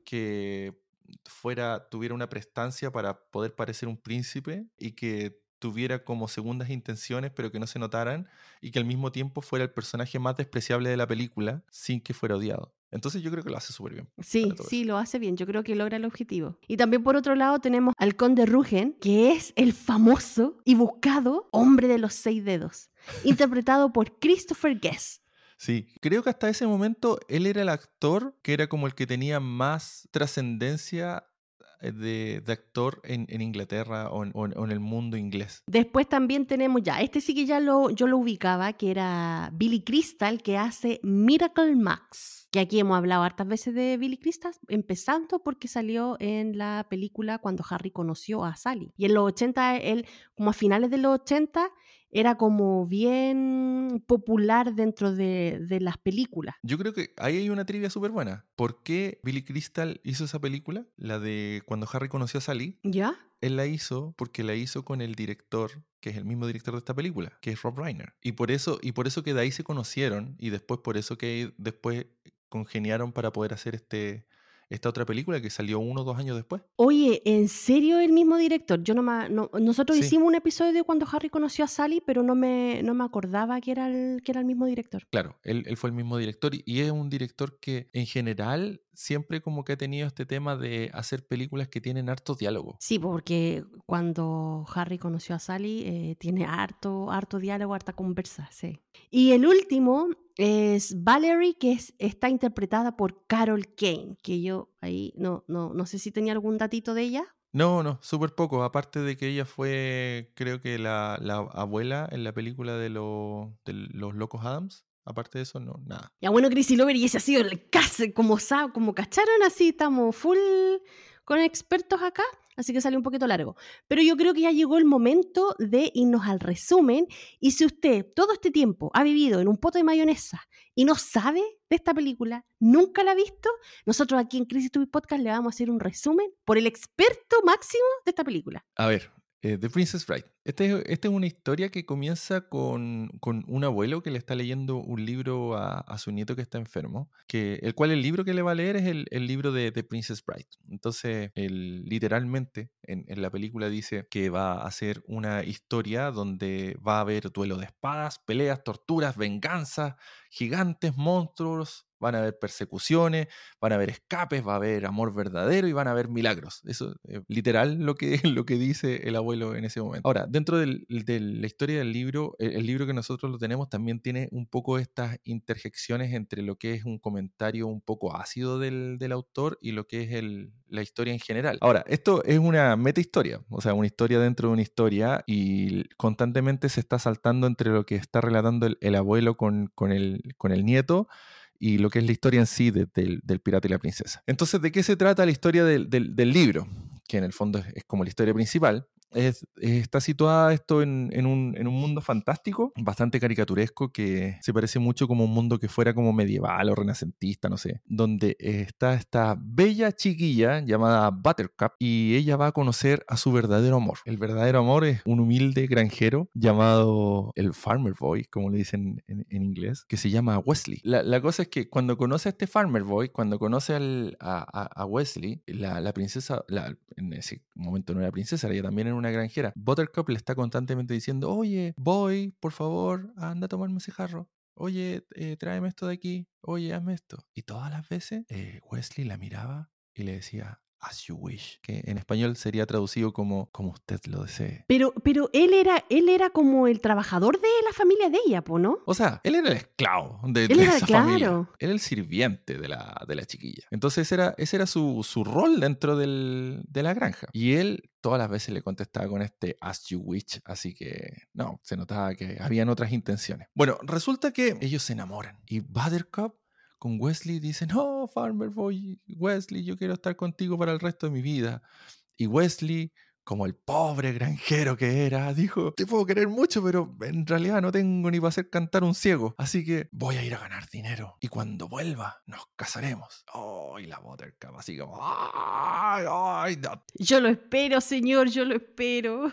que fuera, tuviera una prestancia para poder parecer un príncipe y que tuviera como segundas intenciones pero que no se notaran y que al mismo tiempo fuera el personaje más despreciable de la película sin que fuera odiado. Entonces yo creo que lo hace súper bien. Sí, sí, lo hace bien. Yo creo que logra el objetivo. Y también por otro lado tenemos al conde Rugen, que es el famoso y buscado hombre de los seis dedos, interpretado por Christopher Guest. Sí, creo que hasta ese momento él era el actor que era como el que tenía más trascendencia eh, de, actor en, Inglaterra o en, el mundo inglés. Después también tenemos ya, este sí que ya lo, yo lo ubicaba, que era Billy Crystal, que hace Miracle Max. Que aquí hemos hablado hartas veces de Billy Crystal, empezando porque salió en la película cuando Harry conoció a Sally. Y en los 80, él, como a finales de los 80, era como bien popular dentro de, de, las películas. Yo creo que ahí hay una trivia súper buena. ¿Por qué Billy Crystal hizo esa película? La de cuando Harry conoció a Sally. ¿Ya? Él la hizo porque la hizo con el director, que es el mismo director de esta película, que es Rob Reiner. Y por eso, y por eso que de ahí se conocieron y después por eso que después congeniaron para poder hacer este, esta otra película que salió uno o dos años después. Oye, ¿en serio el mismo director? Yo no, no nosotros hicimos un episodio cuando Harry conoció a Sally, pero no me, no me acordaba que era, el, que era el mismo director. Claro, él, él fue el mismo director y, es un director que en general siempre como que ha tenido este tema de hacer películas que tienen harto diálogo. Sí, porque cuando Harry conoció a Sally eh, tiene harto, harto diálogo, harta conversa, sí. Y el último es Valerie, que es, está interpretada por Carol Kane, que yo ahí no, no, no sé si tenía algún datito de ella. No, no, súper poco. Aparte de que ella fue, creo que la, la abuela en la película de, de los Locos Adams. Aparte de eso, no, nada. Ya bueno, Chrissy Lover, y ese ha sido el caso, como, como cacharon, así estamos full con expertos acá así que salió un poquito largo. Pero yo creo que ya llegó el momento de irnos al resumen. Y si usted todo este tiempo ha vivido en un poto de mayonesa y no sabe de esta película, nunca la ha visto, nosotros aquí en Crisis TV Podcast le vamos a hacer un resumen por el experto máximo de esta película. A ver, eh, The Princess Bride. Esta es, una historia que comienza con, un abuelo que le está leyendo un libro a, su nieto que está enfermo, que, el cual el libro que le va a leer es el, libro de The Princess Bride. Entonces, él, literalmente en, en, la película dice que va a ser una historia donde va a haber duelo de espadas, peleas, torturas, venganza, gigantes, monstruos, van a haber persecuciones, van a haber escapes, va a haber amor verdadero y van a haber milagros. Eso es literal lo que, lo que dice el abuelo en ese momento. Ahora, dentro de la historia del libro, el, libro que nosotros lo tenemos también tiene un poco estas interjecciones entre lo que es un comentario un poco ácido del, autor y lo que es la historia en general. Ahora, esto es una meta historia, o sea, una historia dentro de una historia y constantemente se está saltando entre lo que está relatando el, abuelo con, con, el, con el nieto y lo que es la historia en sí del, pirata y la princesa. Entonces, ¿de qué se trata la historia del, libro? Que en el fondo es, como la historia principal está situada esto en, un, mundo fantástico, bastante caricaturesco, que se parece mucho como un mundo que fuera como medieval o renacentista, no sé, donde está esta bella chiquilla llamada Buttercup y ella va a conocer a su verdadero amor. El verdadero amor es un humilde granjero llamado el Farmer Boy, como le dicen en, inglés, que se llama Wesley. La, cosa es que cuando conoce a este Farmer Boy, cuando conoce a, Wesley, la, princesa, en ese momento no era princesa, ella también era una granjera. Buttercup le está constantemente diciendo, oye, voy, por favor, anda a tomarme ese jarro. Oye, eh, tráeme esto de aquí. Oye, hazme esto. Y todas las veces eh, Wesley la miraba y le decía, as you wish, que en español sería traducido como como usted lo desee. Pero, pero él era, él era como el trabajador de la familia de ella, ¿no? O sea, él era el esclavo de, esa familia. Él era el sirviente de la, de la chiquilla. Entonces ese era, ese era su, su rol dentro del, de la granja. Y él todas las veces le contestaba con este as you wish, así que no, se notaba que habían otras intenciones. Bueno, resulta que ellos se enamoran y Buttercup con Wesley dice, no, Farmer Boy, Wesley, yo quiero estar contigo para el resto de mi vida. Y Wesley, como el pobre granjero que era, dijo, te puedo querer mucho, pero en realidad no tengo ni para hacer cantar un ciego, así que voy a ir a ganar dinero y cuando vuelva nos casaremos. Oh, y la Buttercup así como, ay, ay, Yo lo espero, señor, yo lo espero.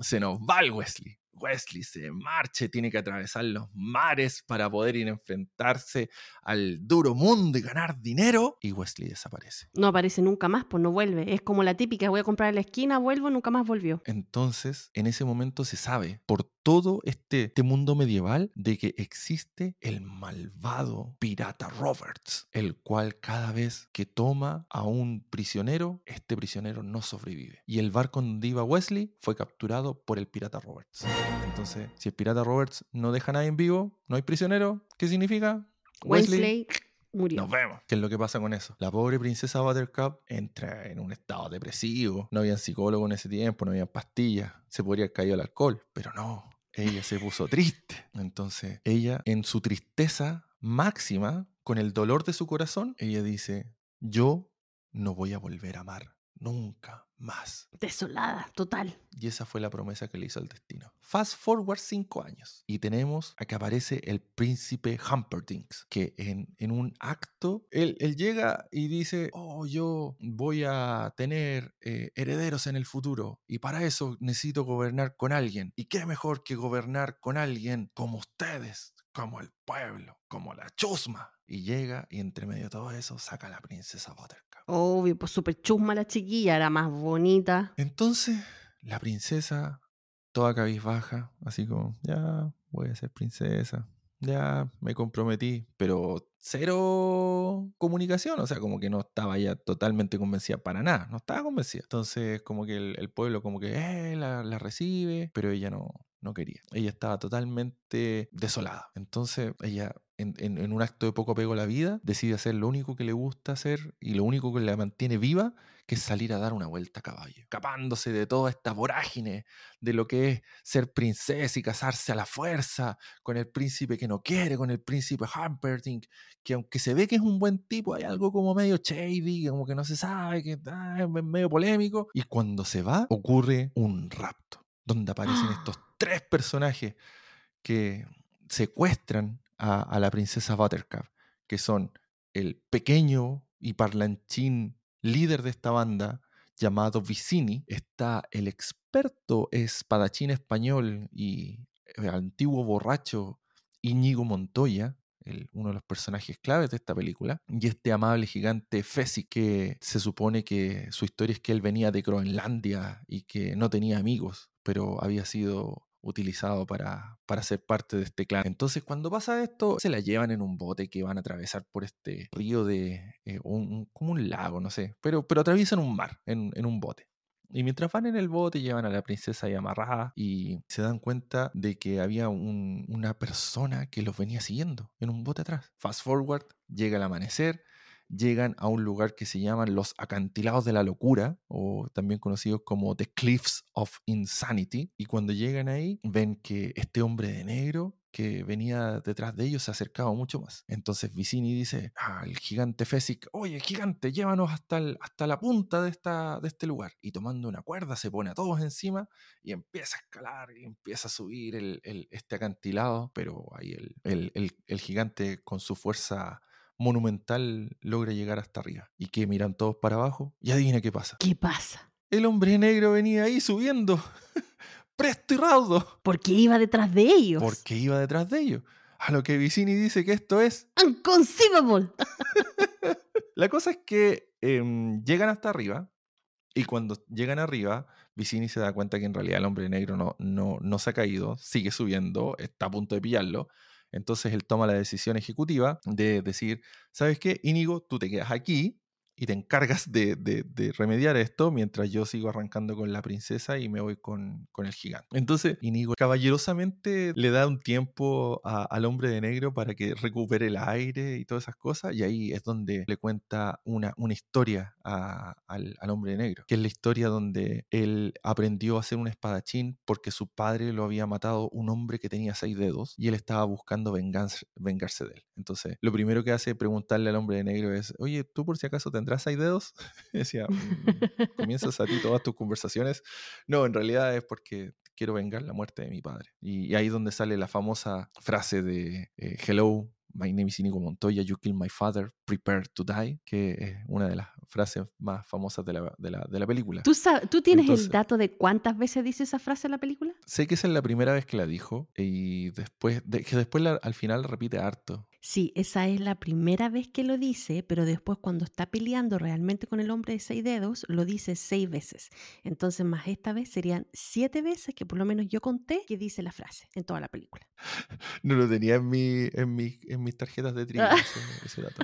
Se nos va el Wesley. Wesley se marche, tiene que atravesar los mares para poder ir a enfrentarse al duro mundo y ganar dinero. Y Wesley desaparece. No aparece nunca más, pues no vuelve. Es como la típica, voy a comprar en la esquina, vuelvo, nunca más volvió. Entonces, en ese momento se sabe por todo este, este mundo medieval de que existe el malvado pirata Roberts, el cual cada vez que toma a un prisionero, este prisionero no sobrevive. Y el barco donde iba Wesley fue capturado por el pirata Roberts. Entonces, si el pirata Roberts no deja a nadie en vivo, no hay prisionero, ¿qué significa? Wesley, murió. Nos vemos. ¿Qué es lo que pasa con eso? La pobre princesa Buttercup entra en un estado depresivo. No había psicólogo en ese tiempo, no había pastillas. Se podría haber caído el alcohol, pero no ella se puso triste. Entonces, ella, en su tristeza máxima, con el dolor de su corazón, ella dice, yo no voy a volver a amar nunca más. Desolada, total. Y esa fue la promesa que le hizo el destino. Fast forward cinco años y tenemos a que aparece el príncipe Humperdinck, que en, en un acto, él, él, llega y dice, oh, yo voy a tener eh, herederos en el futuro y para eso necesito gobernar con alguien. ¿Y qué mejor que gobernar con alguien como ustedes, como el pueblo, como la chusma? Y llega y entre medio de todo eso saca a la princesa Buttercup. Obvio, pues súper chusma la chiquilla, era más bonita. Entonces, la princesa, toda cabizbaja, así como, ya voy a ser princesa, ya me comprometí, pero cero comunicación, o sea, como que no estaba ya totalmente convencida para nada, no estaba convencida. Entonces, como que el, pueblo como que eh, la, la, recibe, pero ella no, no quería. Ella estaba totalmente desolada. Entonces, ella en, un acto de poco apego a la vida, decide hacer lo único que le gusta hacer y lo único que la mantiene viva, que es salir a dar una vuelta a caballo, escapándose de toda esta vorágine de lo que es ser princesa y casarse a la fuerza con el príncipe que no quiere, con el príncipe Humperdinck, que aunque se ve que es un buen tipo, hay algo como medio shady, como que no se sabe, que ah, es medio polémico. Y cuando se va, ocurre un rapto, donde aparecen estos tres personajes que secuestran a, la princesa Buttercup, que son el pequeño y parlanchín líder de esta banda llamado Vicini, está el experto espadachín español y eh, antiguo borracho Íñigo Montoya, uno de los personajes claves de esta película, y este amable gigante Fesi, que se supone que su historia es que él venía de Groenlandia y que no tenía amigos, pero había sido utilizado para, para ser parte de este clan. Entonces, cuando pasa esto, se la llevan en un bote que van a atravesar por este río de. Eh, como un lago, no sé. Pero, pero atraviesan un mar en, en un bote. Y mientras van en el bote, llevan a la princesa ahí amarrada y se dan cuenta de que había una persona que los venía siguiendo en un bote atrás. Fast forward, llega el amanecer, llegan a un lugar que se llaman los acantilados de la locura, o también conocidos como The Cliffs of Insanity. Y cuando llegan ahí, ven que este hombre de negro que venía detrás de ellos se acercaba mucho más. Entonces Vicini dice al gigante Fesic, oye gigante, llévanos hasta, hasta la punta de, esta, de este lugar. Y tomando una cuerda se pone a todos encima y empieza a escalar y empieza a subir el, este acantilado, pero ahí el, el gigante con su fuerza monumental logra llegar hasta arriba. Y que miran todos para abajo y adivina qué pasa. ¿Qué pasa? El hombre negro venía ahí subiendo, presto y raudo. Porque iba detrás de ellos. Porque iba detrás de ellos. A lo que Vicini dice que esto es... Unconceivable. La cosa es que em, llegan hasta arriba y cuando llegan arriba, Vicini se da cuenta que en realidad el hombre negro no, no, no se ha caído, sigue subiendo, está a punto de pillarlo, entonces él toma la decisión ejecutiva de decir, ¿sabes qué? Íñigo, tú te quedas aquí y te encargas de, remediar esto mientras yo sigo arrancando con la princesa y me voy con, el gigante. Entonces, Inigo caballerosamente le da un tiempo al hombre de negro para que recupere el aire y todas esas cosas, y ahí es donde le cuenta una, una historia al, hombre de negro, que es la historia donde él aprendió a ser un espadachín porque su padre lo había matado un hombre que tenía seis dedos y él estaba buscando venganza, vengarse de él. Entonces, lo primero que hace preguntarle al hombre de negro es, oye, ¿tú por si acaso tendrás hay dedos? decía, mm, comienzas a ti todas tus conversaciones. No, en realidad es porque quiero vengar la muerte de mi padre. Y, ahí es donde sale la famosa frase de eh, Hello, My name is Inigo Montoya, You Killed My Father, Prepare to Die, que es una de las frases más famosas de la, de la, de la película. ¿Tú, ¿Tú tienes el dato de cuántas veces dice esa frase en la película? Sé que esa es la primera vez que la dijo y después, de, que después al final repite harto. Sí, esa es la primera vez que lo dice, pero después cuando está peleando realmente con el hombre de seis dedos, lo dice seis veces. Entonces, más esta vez serían siete veces que por lo menos yo conté que dice la frase en toda la película. No lo tenía en, mi, en, mi, en mis tarjetas de trigo ese, dato.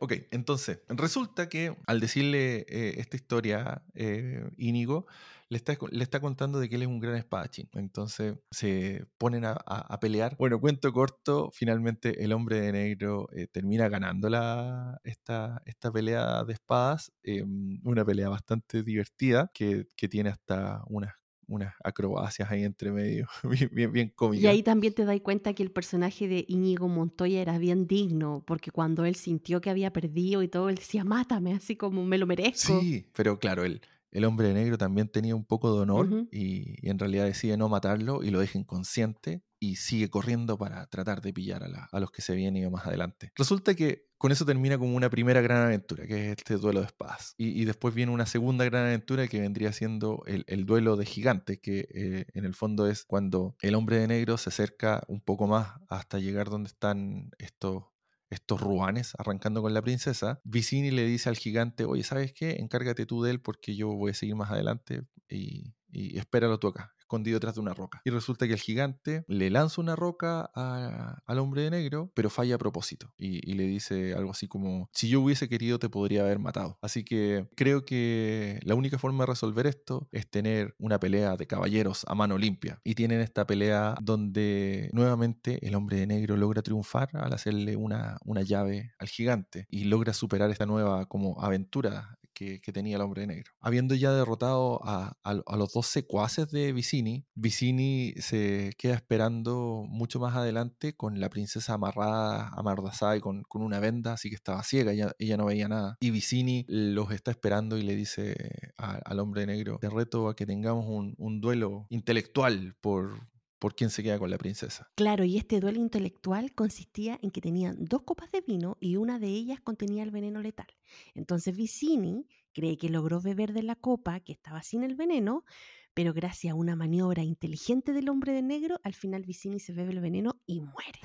Ok, entonces, resulta que al decirle eh, esta historia, eh, Íñigo, le está, le está contando de que él es un gran espadachín. Entonces se ponen a, pelear. Bueno, cuento corto, finalmente el hombre de negro eh, termina ganando la, esta, esta pelea de espadas, em, una pelea bastante divertida que, que tiene hasta unas unas acrobacias ahí entre medio, bien, bien, bien cómicas. Y ahí también te das cuenta que el personaje de Íñigo Montoya era bien digno, porque cuando él sintió que había perdido y todo, él decía, mátame, así como me lo merezco. Sí, pero claro, él, el hombre de negro también tenía un poco de honor y, en realidad decide no matarlo y lo deja inconsciente y sigue corriendo para tratar de pillar a, los que se vienen más adelante. Resulta que con eso termina como una primera gran aventura, que es este duelo de espadas. Y, después viene una segunda gran aventura que vendría siendo el, duelo de gigantes, que eh, en el fondo es cuando el hombre de negro se acerca un poco más hasta llegar donde están estos estos ruanes arrancando con la princesa, Vicini le dice al gigante, oye, ¿sabes qué? Encárgate tú de él porque yo voy a seguir más adelante y, y espéralo tú acá escondido detrás de una roca. Y resulta que el gigante le lanza una roca al hombre de negro, pero falla a propósito. Y, le dice algo así como, si yo hubiese querido te podría haber matado. Así que creo que la única forma de resolver esto es tener una pelea de caballeros a mano limpia. Y tienen esta pelea donde nuevamente el hombre de negro logra triunfar al hacerle una, una llave al gigante y logra superar esta nueva como aventura que, tenía el hombre negro. Habiendo ya derrotado a, los dos secuaces de Vicini, Vicini se queda esperando mucho más adelante con la princesa amarrada, amardazada y con, una venda, así que estaba ciega, ella, ella, no veía nada. Y Vicini los está esperando y le dice al hombre negro, te reto a que tengamos un duelo intelectual por, por quién se queda con la princesa. Claro, y este duelo intelectual consistía en que tenían dos copas de vino y una de ellas contenía el veneno letal. Entonces Vicini cree que logró beber de la copa que estaba sin el veneno, pero gracias a una maniobra inteligente del hombre de negro, al final Vicini se bebe el veneno y muere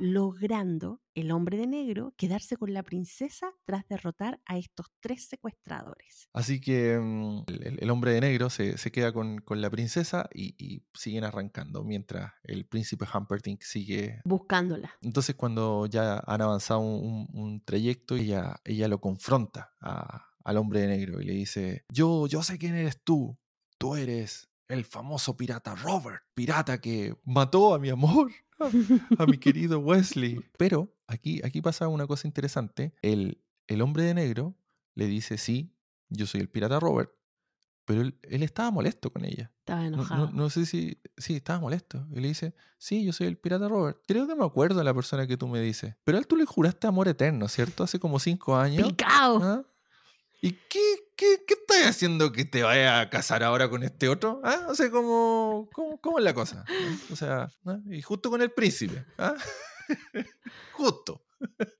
logrando el hombre de negro quedarse con la princesa tras derrotar a estos tres secuestradores. Así que mm, el, hombre de negro se, queda con, la princesa y, siguen arrancando mientras el príncipe Humperdinck sigue buscándola. Entonces cuando ya han avanzado un, trayecto, ella, ella lo confronta al hombre de negro y le dice, yo, yo sé quién eres tú, tú eres el famoso pirata Robert, pirata que mató a mi amor a mi querido Wesley. Pero aquí, aquí pasa una cosa interesante. El, el hombre de negro le dice, sí, yo soy el pirata Robert, pero él, estaba molesto con ella. Estaba enojado. No, sé si. Sí, estaba molesto. Y le dice: Sí, yo soy el pirata Robert. Creo que me acuerdo de la persona que tú me dices. Pero a él tú le juraste amor eterno, ¿cierto? Hace como cinco años. ¡Picao! ¿Ah? ¿Y qué, qué, qué estás haciendo que te vaya a casar ahora con este otro? ¿Ah? O sea, ¿cómo, cómo, es la cosa? O sea, y justo con el príncipe. ¿ah? justo.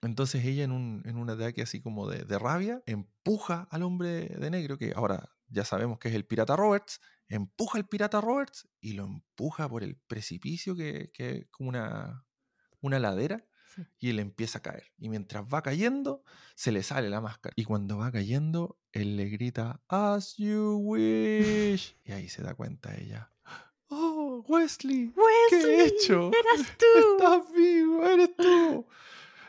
Entonces ella en un, en un ataque así como de, rabia empuja al hombre de negro, que ahora ya sabemos que es el pirata Roberts, empuja al pirata Roberts y lo empuja por el precipicio que es como una ladera y él empieza a caer. Y mientras va cayendo, se le sale la máscara. Y cuando va cayendo, él le grita, As you wish. y ahí se da cuenta ella. Oh, Wesley, ¿qué he hecho? Eras tú. Estás vivo, eres tú.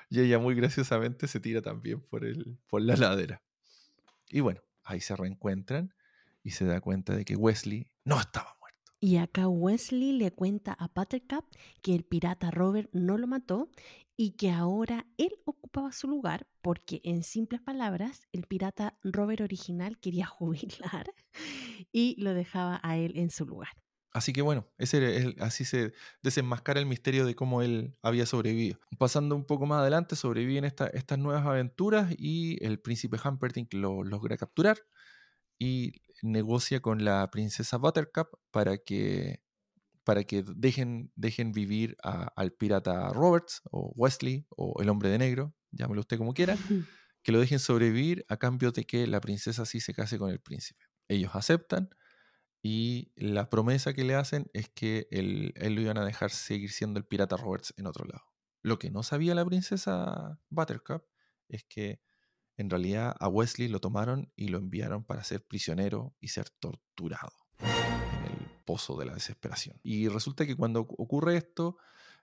Y ella muy graciosamente se tira también por, el, por la ladera. Y bueno, ahí se reencuentran y se da cuenta de que Wesley no estaba y acá Wesley le cuenta a Buttercup que el pirata Robert no lo mató y que ahora él ocupaba su lugar porque, en simples palabras, el pirata Robert original quería jubilar y lo dejaba a él en su lugar. Así que bueno, ese, así se desenmascara el misterio de cómo él había sobrevivido. Pasando un poco más adelante, sobreviven estas nuevas aventuras y el príncipe Humperdinck lo logra capturar y negocia con la princesa Buttercup para que, para que dejen, dejen vivir al pirata Roberts o Wesley o el hombre de negro, llámelo usted como quiera, que lo dejen sobrevivir a cambio de que la princesa sí se case con el príncipe. Ellos aceptan y la promesa que le hacen es que él, él lo iban a dejar seguir siendo el pirata Roberts en otro lado. Lo que no sabía la princesa Buttercup es que en realidad a Wesley lo tomaron y lo enviaron para ser prisionero y ser torturado pozo de la desesperación. Y resulta que cuando ocurre esto,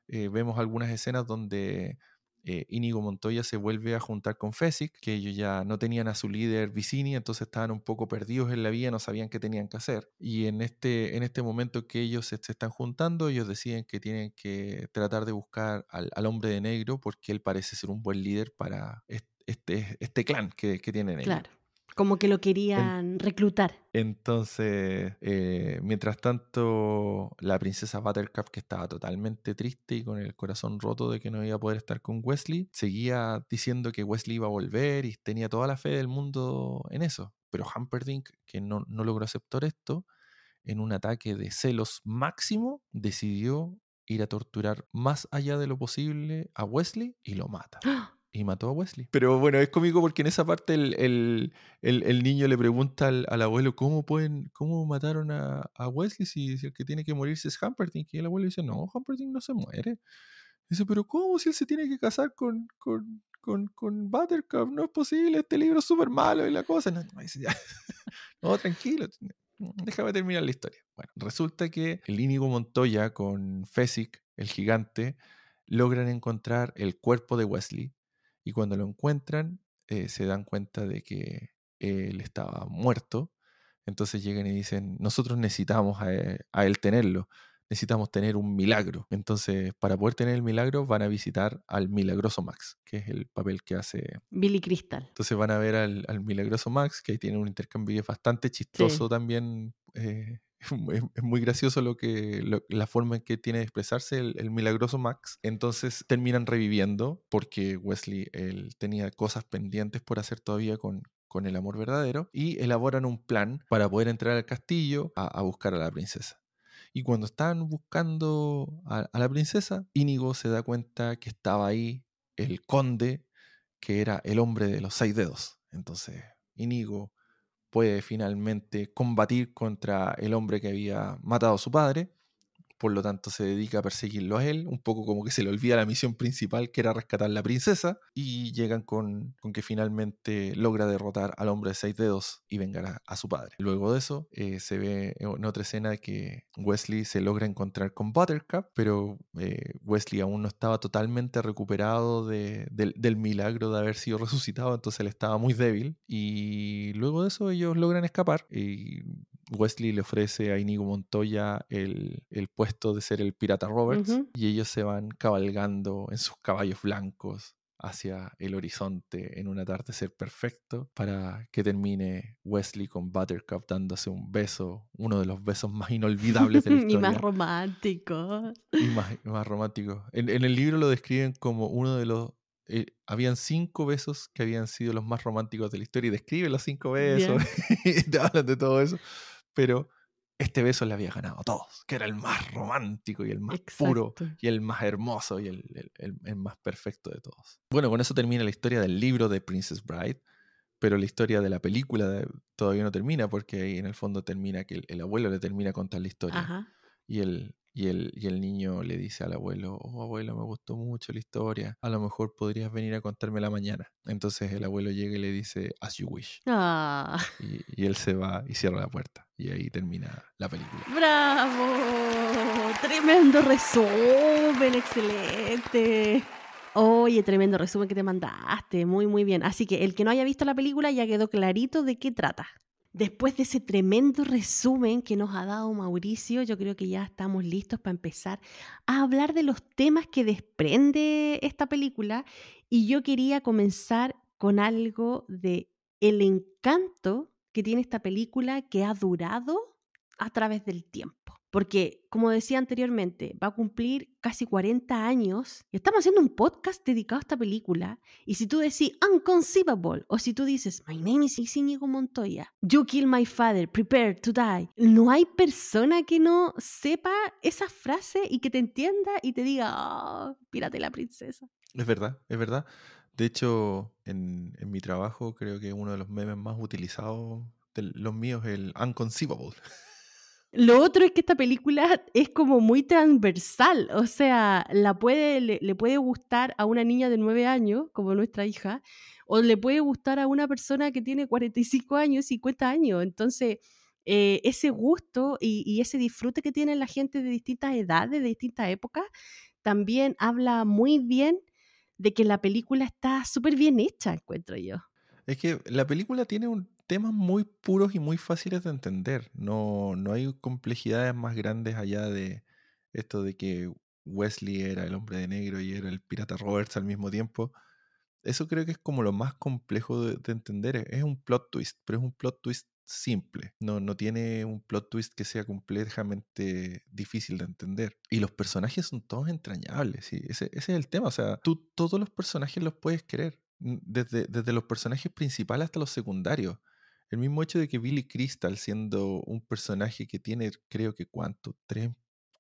eh, vemos algunas escenas donde eh, Íñigo Montoya se vuelve a juntar con Fesic, que ellos ya no tenían a su líder Vicini, entonces estaban un poco perdidos en la vida, no sabían qué tenían que hacer. Y en este, en este momento que ellos se, están juntando, ellos deciden que tienen que tratar de buscar al, al, hombre de negro porque él parece ser un buen líder para este, este clan que, que tienen ellos. Claro. Como que lo querían reclutar. Entonces, eh, mientras tanto, la princesa Buttercup, que estaba totalmente triste y con el corazón roto de que no iba a poder estar con Wesley, seguía diciendo que Wesley iba a volver y tenía toda la fe del mundo en eso. Pero Humperdinck, que no, no logró aceptar esto, en un ataque de celos máximo, decidió ir a torturar más allá de lo posible a Wesley y lo mata. ¡Ah! Y mató a Wesley. Pero bueno, es cómico porque en esa parte el, niño le pregunta al, abuelo cómo pueden, cómo mataron a, Wesley si, el que tiene que morirse es Humperdinck. Y el abuelo dice, no, Humperdinck no se muere. Dice, pero ¿cómo si él se tiene que casar con, con, con, Buttercup? No es posible, este libro es súper malo y la cosa. No, no, tranquilo, déjame terminar la historia. Bueno, resulta que el Íñigo Montoya con Fesic, el gigante, logran encontrar el cuerpo de Wesley y cuando lo encuentran eh, se dan cuenta de que él estaba muerto. Entonces llegan y dicen, nosotros necesitamos a eh, él, tenerlo, necesitamos tener un milagro. Entonces, para poder tener el milagro, van a visitar al milagroso Max, que es el papel que hace Billy Crystal. Entonces van a ver al, milagroso Max, que ahí tiene un intercambio bastante chistoso también. Eh, es muy gracioso lo que la forma en que tiene de expresarse el, milagroso Max. Entonces terminan reviviendo porque Wesley él tenía cosas pendientes por hacer todavía con, con el amor verdadero y elaboran un plan para poder entrar al castillo a, buscar a la princesa. Y cuando están buscando a, a la princesa, Íñigo se da cuenta que estaba ahí el conde, que era el hombre de los seis dedos. Entonces, Íñigo puede finalmente combatir contra el hombre que había matado a su padre por lo tanto se dedica a perseguirlo a él, un poco como que se le olvida la misión principal que era rescatar a la princesa, y llegan con, que finalmente logra derrotar al hombre de seis dedos y vengar a, su padre. Luego de eso eh, se ve en otra escena que Wesley se logra encontrar con Buttercup, pero eh, Wesley aún no estaba totalmente recuperado del milagro de haber sido resucitado, entonces él estaba muy débil, y luego de eso ellos logran escapar y Wesley le ofrece a Inigo Montoya el, puesto de ser el pirata Roberts y ellos se van cabalgando en sus caballos blancos hacia el horizonte en un atardecer perfecto para que termine Wesley con Buttercup dándose un beso, uno de los besos más inolvidables de la historia. y más románticos. Y más, más románticos. En, el libro lo describen como uno de los... Eh, habían cinco besos que habían sido los más románticos de la historia y describen los cinco besos y te hablan de todo eso pero este beso le había ganado a todos, que era el más romántico y el más puro y el más hermoso y el, más perfecto de todos. Bueno, con eso termina la historia del libro de Princess Bride, pero la historia de la película todavía no termina porque ahí en el fondo termina que el, abuelo le termina a contar la historia y el, y el, y el niño le dice al abuelo, oh abuelo, me gustó mucho la historia, a lo mejor podrías venir a contármela mañana. Entonces el abuelo llega y le dice, as you wish. Ah. Y, él se va y cierra la puerta. Y ahí termina la película. ¡Bravo! Tremendo resumen, excelente. Oye, tremendo resumen que te mandaste, muy, muy bien. Así que el que no haya visto la película ya quedó clarito de qué trata. Después de ese tremendo resumen que nos ha dado Mauricio, yo creo que ya estamos listos para empezar a hablar de los temas que desprende esta película y yo quería comenzar con algo de el encanto que tiene esta película que ha durado a través del tiempo. Porque, como decía anteriormente, va a cumplir casi 40 años y estamos haciendo un podcast dedicado a esta película. Y si tú decís Unconceivable o si tú dices My name is Íñigo Montoya, You kill my father, prepare to die, no hay persona que no sepa esa frase y que te entienda y te diga, oh, pírate la princesa. Es verdad, es verdad. De hecho, en, mi trabajo creo que uno de los memes más utilizados de los míos es el Unconceivable. Lo otro es que esta película es como muy transversal, o sea, le, puede gustar a una niña de 9 años, como nuestra hija, o le puede gustar a una persona que tiene 45 años, 50 años. Entonces, eh, ese gusto y, y, ese disfrute que tiene la gente de distintas edades, de distintas épocas, también habla muy bien de que la película está súper bien hecha, encuentro yo. Es que la película tiene un temas muy puros y muy fáciles de entender. No, no hay complejidades más grandes allá de esto de que Wesley era el hombre de negro y era el pirata Roberts al mismo tiempo. eso creo que es como lo más complejo de, entender. Es un plot twist, pero es un plot twist simple. No, no tiene un plot twist que sea completamente difícil de entender. Y los personajes son todos entrañables. ¿sí? Ese, ese, es el tema. O sea, tú todos los personajes los puedes querer. Desde, desde los personajes principales hasta los secundarios. El mismo hecho de que Billy Crystal, siendo un personaje que tiene, creo que cuánto, tres,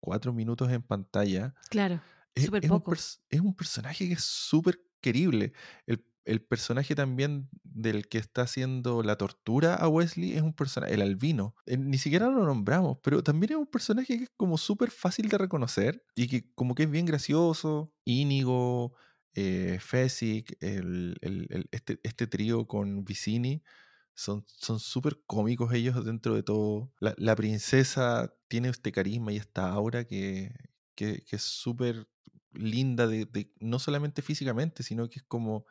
cuatro minutos en pantalla. Claro, es, poco. Un es un personaje que es súper querible. El, el, personaje también del que está haciendo la tortura a Wesley es un personaje, el albino. Eh, ni siquiera lo nombramos, pero también es un personaje que es como súper fácil de reconocer y que como que es bien gracioso. Íñigo, eh, Fesic, el, este, este trío con Vicini son súper cómicos ellos dentro de todo. La, princesa tiene este carisma y esta aura que, que, es súper linda, de, no solamente físicamente, sino que es como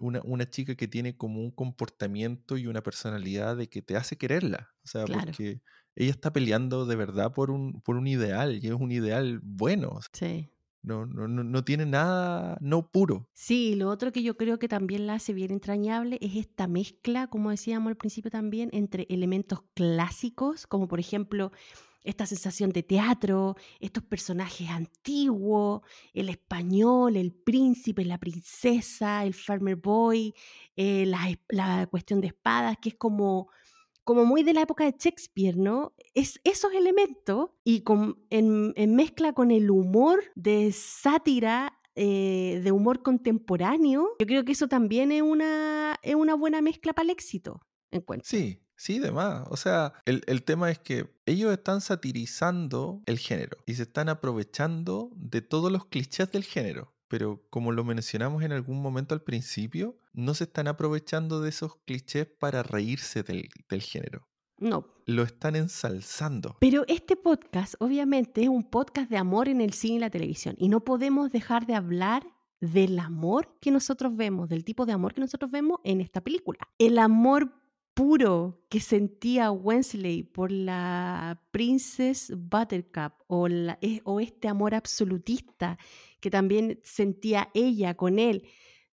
una, una, chica que tiene como un comportamiento y una personalidad de que te hace quererla. O sea, porque ella está peleando de verdad por un, por un ideal y es un ideal bueno. Sí. No, no, no, tiene nada no puro. Sí, lo otro que yo creo que también la hace bien entrañable es esta mezcla, como decíamos al principio también, entre elementos clásicos, como por ejemplo esta sensación de teatro, estos personajes antiguos, el español, el príncipe, la princesa, el farmer boy, eh, la, la cuestión de espadas, que es como como muy de la época de Shakespeare, ¿no? Es esos elementos y en, mezcla con el humor de sátira eh, de humor contemporáneo, yo creo que eso también es una, es una buena mezcla para el éxito, encuentro. Sí, sí, demás. O sea, el, el, tema es que ellos están satirizando el género y se están aprovechando de todos los clichés del género pero como lo mencionamos en algún momento al principio, no se están aprovechando de esos clichés para reírse del, género. No. Lo están ensalzando. Pero este podcast, obviamente, es un podcast de amor en el cine y la televisión. Y no podemos dejar de hablar del amor que nosotros vemos, del tipo de amor que nosotros vemos en esta película. El amor puro que sentía Wensley por la Princess Buttercup o, o este amor absolutista que también sentía ella con él,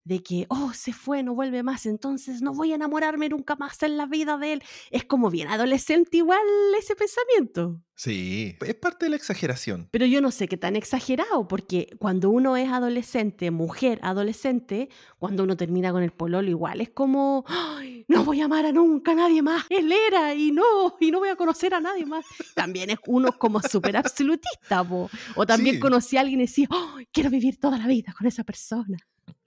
de que, oh, se fue, no vuelve más, entonces no voy a enamorarme nunca más en la vida de él. Es como bien adolescente igual ese pensamiento. Sí, es parte de la exageración. Pero yo no sé qué tan exagerado, porque cuando uno es adolescente, mujer adolescente, cuando uno termina con el pololo igual, es como, no voy a amar a nunca a nadie más, él era y no, y no voy a conocer a nadie más. También es uno como súper absolutista, o también conocí a alguien y decía, quiero vivir toda la vida con esa persona.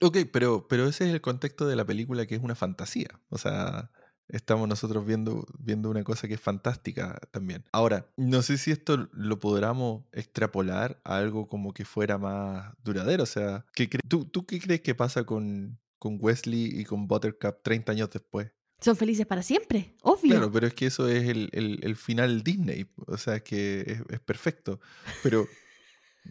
Ok, pero, pero ese es el contexto de la película que es una fantasía. O sea, estamos nosotros viendo, viendo una cosa que es fantástica también. Ahora, no sé si esto lo podamos extrapolar a algo como que fuera más duradero. O sea, ¿qué ¿tú, ¿tú qué crees que pasa con, con Wesley y con Buttercup 30 años después? Son felices para siempre, obvio. Claro, pero es que eso es el, el, final Disney. O sea, que es, es perfecto. Pero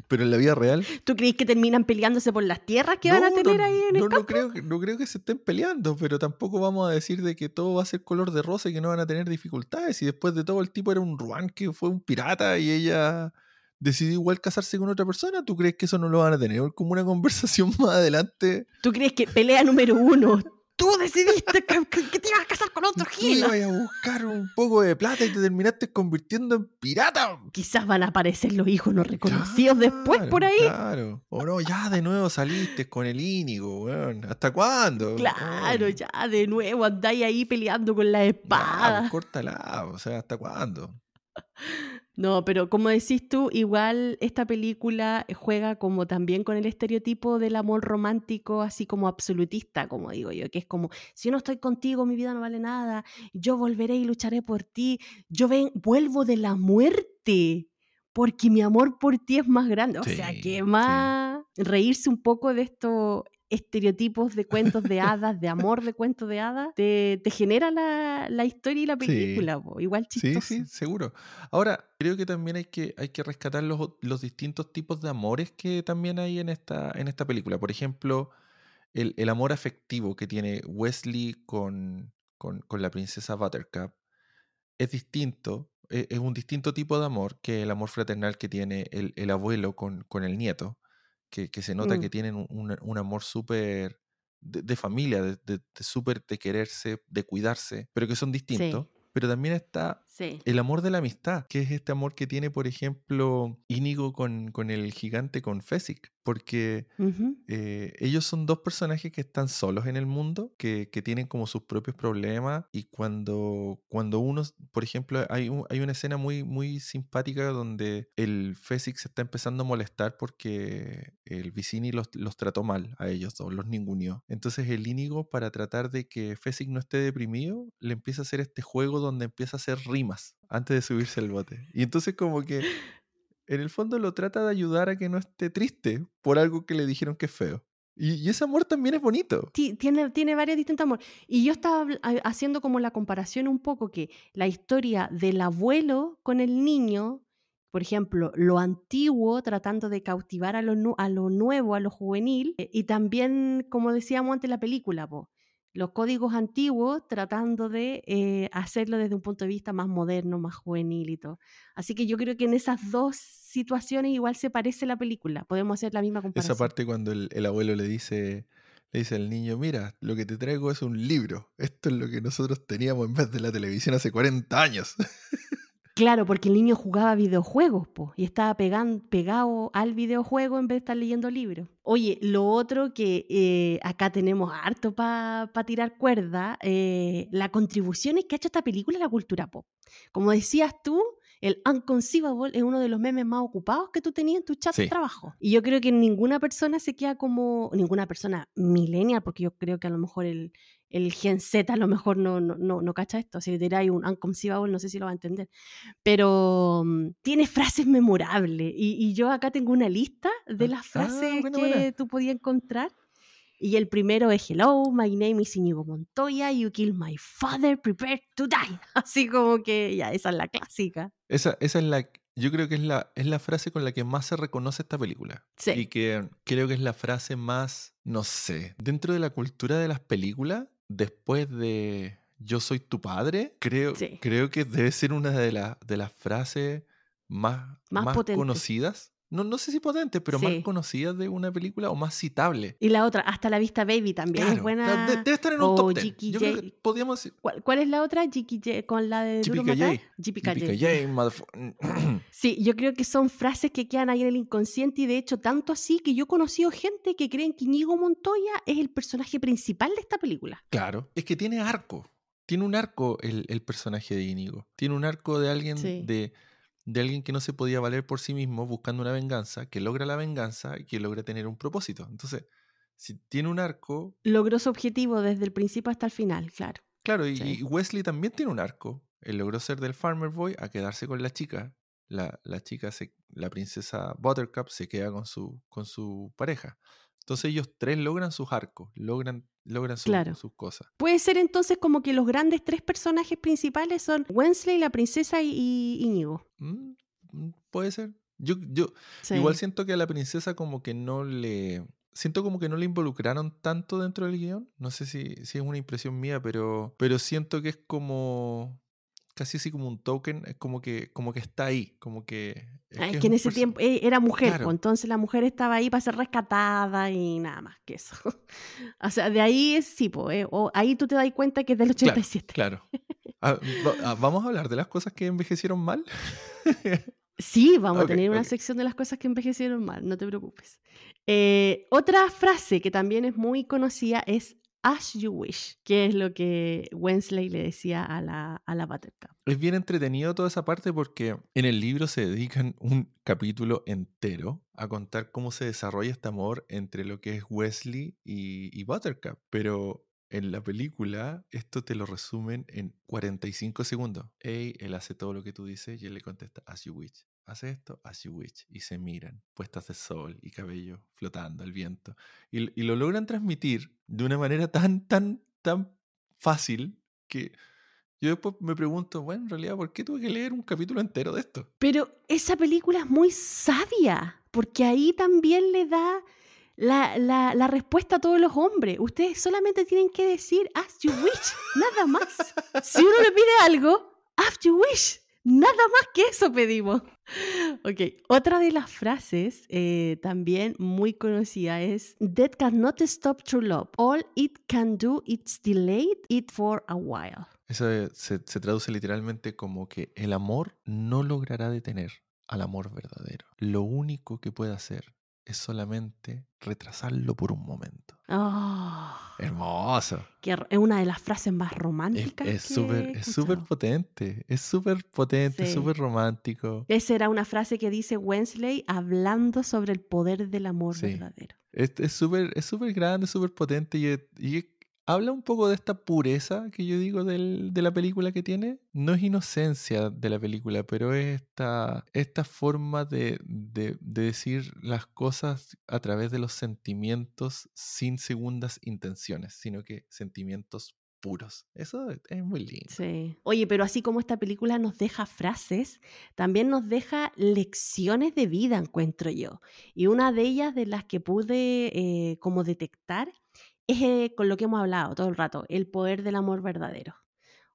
pero en la vida real. ¿Tú crees que terminan peleándose por las tierras que van a tener ahí en el no, No creo, no creo que se estén peleando, pero tampoco vamos a decir de que todo va a ser color de rosa y que no van a tener dificultades. Y después de todo, el tipo era un Ruan que fue un pirata y ella decidió igual casarse con otra persona. ¿Tú crees que eso no lo van a tener como una conversación más adelante? ¿Tú crees que pelea número uno? Tú decidiste que, te ibas a casar con otro gil. Ibas a buscar un poco de plata y te terminaste convirtiendo en pirata. Quizás van a aparecer los hijos no reconocidos después por ahí. Claro. O no, ya de nuevo saliste con el Íñigo, weón. ¿Hasta cuándo? Claro, ya de nuevo andáis ahí peleando con la espada. Pues, córtala, o sea, ¿hasta cuándo? No, pero como decís tú, igual esta película juega como también con el estereotipo del amor romántico, así como absolutista, como digo yo, que es como, si yo no estoy contigo, mi vida no vale nada, yo volveré y lucharé por ti, yo ven, vuelvo de la muerte, porque mi amor por ti es más grande. O sea, que más reírse un poco de esto estereotipos de cuentos de hadas, de amor de cuentos de hadas, te, genera la, historia y la película, igual chistoso. Sí, sí, seguro. Ahora, creo que también hay que, hay que rescatar los, los, distintos tipos de amores que también hay en esta, en esta película. Por ejemplo, el, el amor afectivo que tiene Wesley con, con, con la princesa Buttercup es distinto, e, es, un distinto tipo de amor que el amor fraternal que tiene el, el abuelo con, con el nieto que, se nota que mm. tienen un, amor súper de, familia, de, de, súper de quererse, de cuidarse, pero que son distintos. Pero también está el amor de la amistad, que es este amor que tiene, por ejemplo, Íñigo con, con el gigante, con Fesic porque eh, ellos son dos personajes que están solos en el mundo, que, tienen como sus propios problemas y cuando, cuando uno, por ejemplo, hay, hay una escena muy, muy simpática donde el Fesic se está empezando a molestar porque el Vicini los, los trató mal a ellos dos, los ninguneó. Entonces el Íñigo, para tratar de que Fesic no esté deprimido, le empieza a hacer este juego donde empieza a hacer rimas antes de subirse al bote. Y entonces como que en el fondo lo trata de ayudar a que no esté triste por algo que le dijeron que es feo. Y, ese amor también es bonito. tiene, tiene varios distintos amores. Y yo estaba haciendo como la comparación un poco que la historia del abuelo con el niño, por ejemplo, lo antiguo tratando de cautivar a lo, a lo nuevo, a lo juvenil, eh, y también, como decíamos antes, la película, po, los códigos antiguos tratando de eh, hacerlo desde un punto de vista más moderno, más juvenil y todo. Así que yo creo que en esas dos situaciones igual se parece la película. Podemos hacer la misma comparación. Esa parte cuando el, abuelo le dice, le dice al niño, mira, lo que te traigo es un libro. Esto es lo que nosotros teníamos en vez de la televisión hace 40 años. Claro, porque el niño jugaba videojuegos po, y estaba pegado al videojuego en vez de estar leyendo libros. Oye, lo otro que eh, acá tenemos harto para tirar cuerda, eh, la contribución que ha hecho esta película a la cultura pop. Como decías tú, el Unconceivable es uno de los memes más ocupados que tú tenías en tu chat de trabajo. Y yo creo que ninguna persona se queda como, ninguna persona millennial, porque yo creo que a lo mejor el, el Gen Z a lo mejor no, no, no, cacha esto. Si le tiráis un Unconceivable, no sé si lo va a entender. Pero mm, tiene frases memorables. Y, yo acá tengo una lista de las ah, frases que tú podías encontrar. Y el primero es Hello, my name is Inigo Montoya, you killed my father, prepare to die. Así como que ya, esa es la clásica. Esa, esa es la, yo creo que es la, es la frase con la que más se reconoce esta película. Sí. Y que creo que es la frase más, no sé, dentro de la cultura de las películas, después de Yo soy tu padre, creo, creo que debe ser una de, de las frases más, más, conocidas no, no sé si potente, pero más conocida de una película o más citable. Y la otra, Hasta la Vista Baby también es buena. debe estar en un top 10. Yo creo que podríamos decir... ¿Cuál, es la otra? con la de GPKJ. sí, yo creo que son frases que quedan ahí en el inconsciente y de hecho tanto así que yo he conocido gente que creen que Inigo Montoya es el personaje principal de esta película. Claro, es que tiene arco. Tiene un arco el, el personaje de Inigo. Tiene un arco de alguien de de alguien que no se podía valer por sí mismo buscando una venganza, que logra la venganza y que logra tener un propósito. Entonces, si tiene un arco... Logró su objetivo desde el principio hasta el final, claro. Claro, y, Wesley también tiene un arco. Él logró ser del Farmer Boy a quedarse con la chica. La, la chica, se, la princesa Buttercup, se queda con su, con su pareja. Entonces ellos tres logran sus arcos, logran, logran sus cosas. Puede ser entonces como que los grandes tres personajes principales son Wensley, la princesa y Íñigo. Mm, mm, puede ser. Yo, yo igual siento que a la princesa como que no le... Siento como que no le involucraron tanto dentro del guion. No sé si, si es una impresión mía, pero, pero siento que es como casi así como un token, es como que, como que está ahí, como que... Es, ah, que, en ese tiempo eh, era mujer, pues, entonces la mujer estaba ahí para ser rescatada y nada más que eso. o sea, de ahí es, sí, pues, o ahí tú te das cuenta que es del 87. Claro. Ah, ah, ¿Vamos a hablar de las cosas que envejecieron mal? Sí, vamos a tener una sección de las cosas que envejecieron mal, no te preocupes. Eh, otra frase que también es muy conocida es As You Wish, que es lo que Wensley le decía a la, a Buttercup. Es bien entretenido toda esa parte porque en el libro se dedican un capítulo entero a contar cómo se desarrolla este amor entre lo que es Wesley y, y Buttercup. Pero en la película esto te lo resumen en 45 segundos. Hey, él hace todo lo que tú dices y él le contesta As You Wish hace esto, as you wish, y se miran, puestas de sol y cabello flotando al viento, y, y, lo logran transmitir de una manera tan, tan, tan fácil que yo después me pregunto, bueno, en realidad, ¿por qué tuve que leer un capítulo entero de esto? Pero esa película es muy sabia, porque ahí también le da la, la, la respuesta a todos los hombres. Ustedes solamente tienen que decir, as you wish, nada más. Si uno le pide algo, as you wish Nada más que eso pedimos. Ok, otra de las frases eh, también muy conocida es That cannot stop true love. All it can do is delay it for a while. Eso se, se traduce literalmente como que el amor no logrará detener al amor verdadero. Lo único que puede hacer es solamente retrasarlo por un momento. Oh, Hermoso. que es una de las frases más románticas. Es súper es súper potente, es súper potente, Sí. súper romántico. Esa era una frase que dice Wensley hablando sobre el poder del amor Sí. verdadero. Es súper es súper grande, súper potente y, y habla un poco de esta pureza que yo digo del- de la película que tiene. No es inocencia de la película, pero es esta, esta forma de, de- de decir las cosas a través de los sentimientos sin segundas intenciones, sino que sentimientos puros. Eso es muy lindo. Sí. Oye, pero así como esta película nos deja frases, también nos deja lecciones de vida, encuentro yo. Y una de ellas de las que pude eh, como detectar es eh, con lo que hemos hablado todo el rato, el poder del amor verdadero.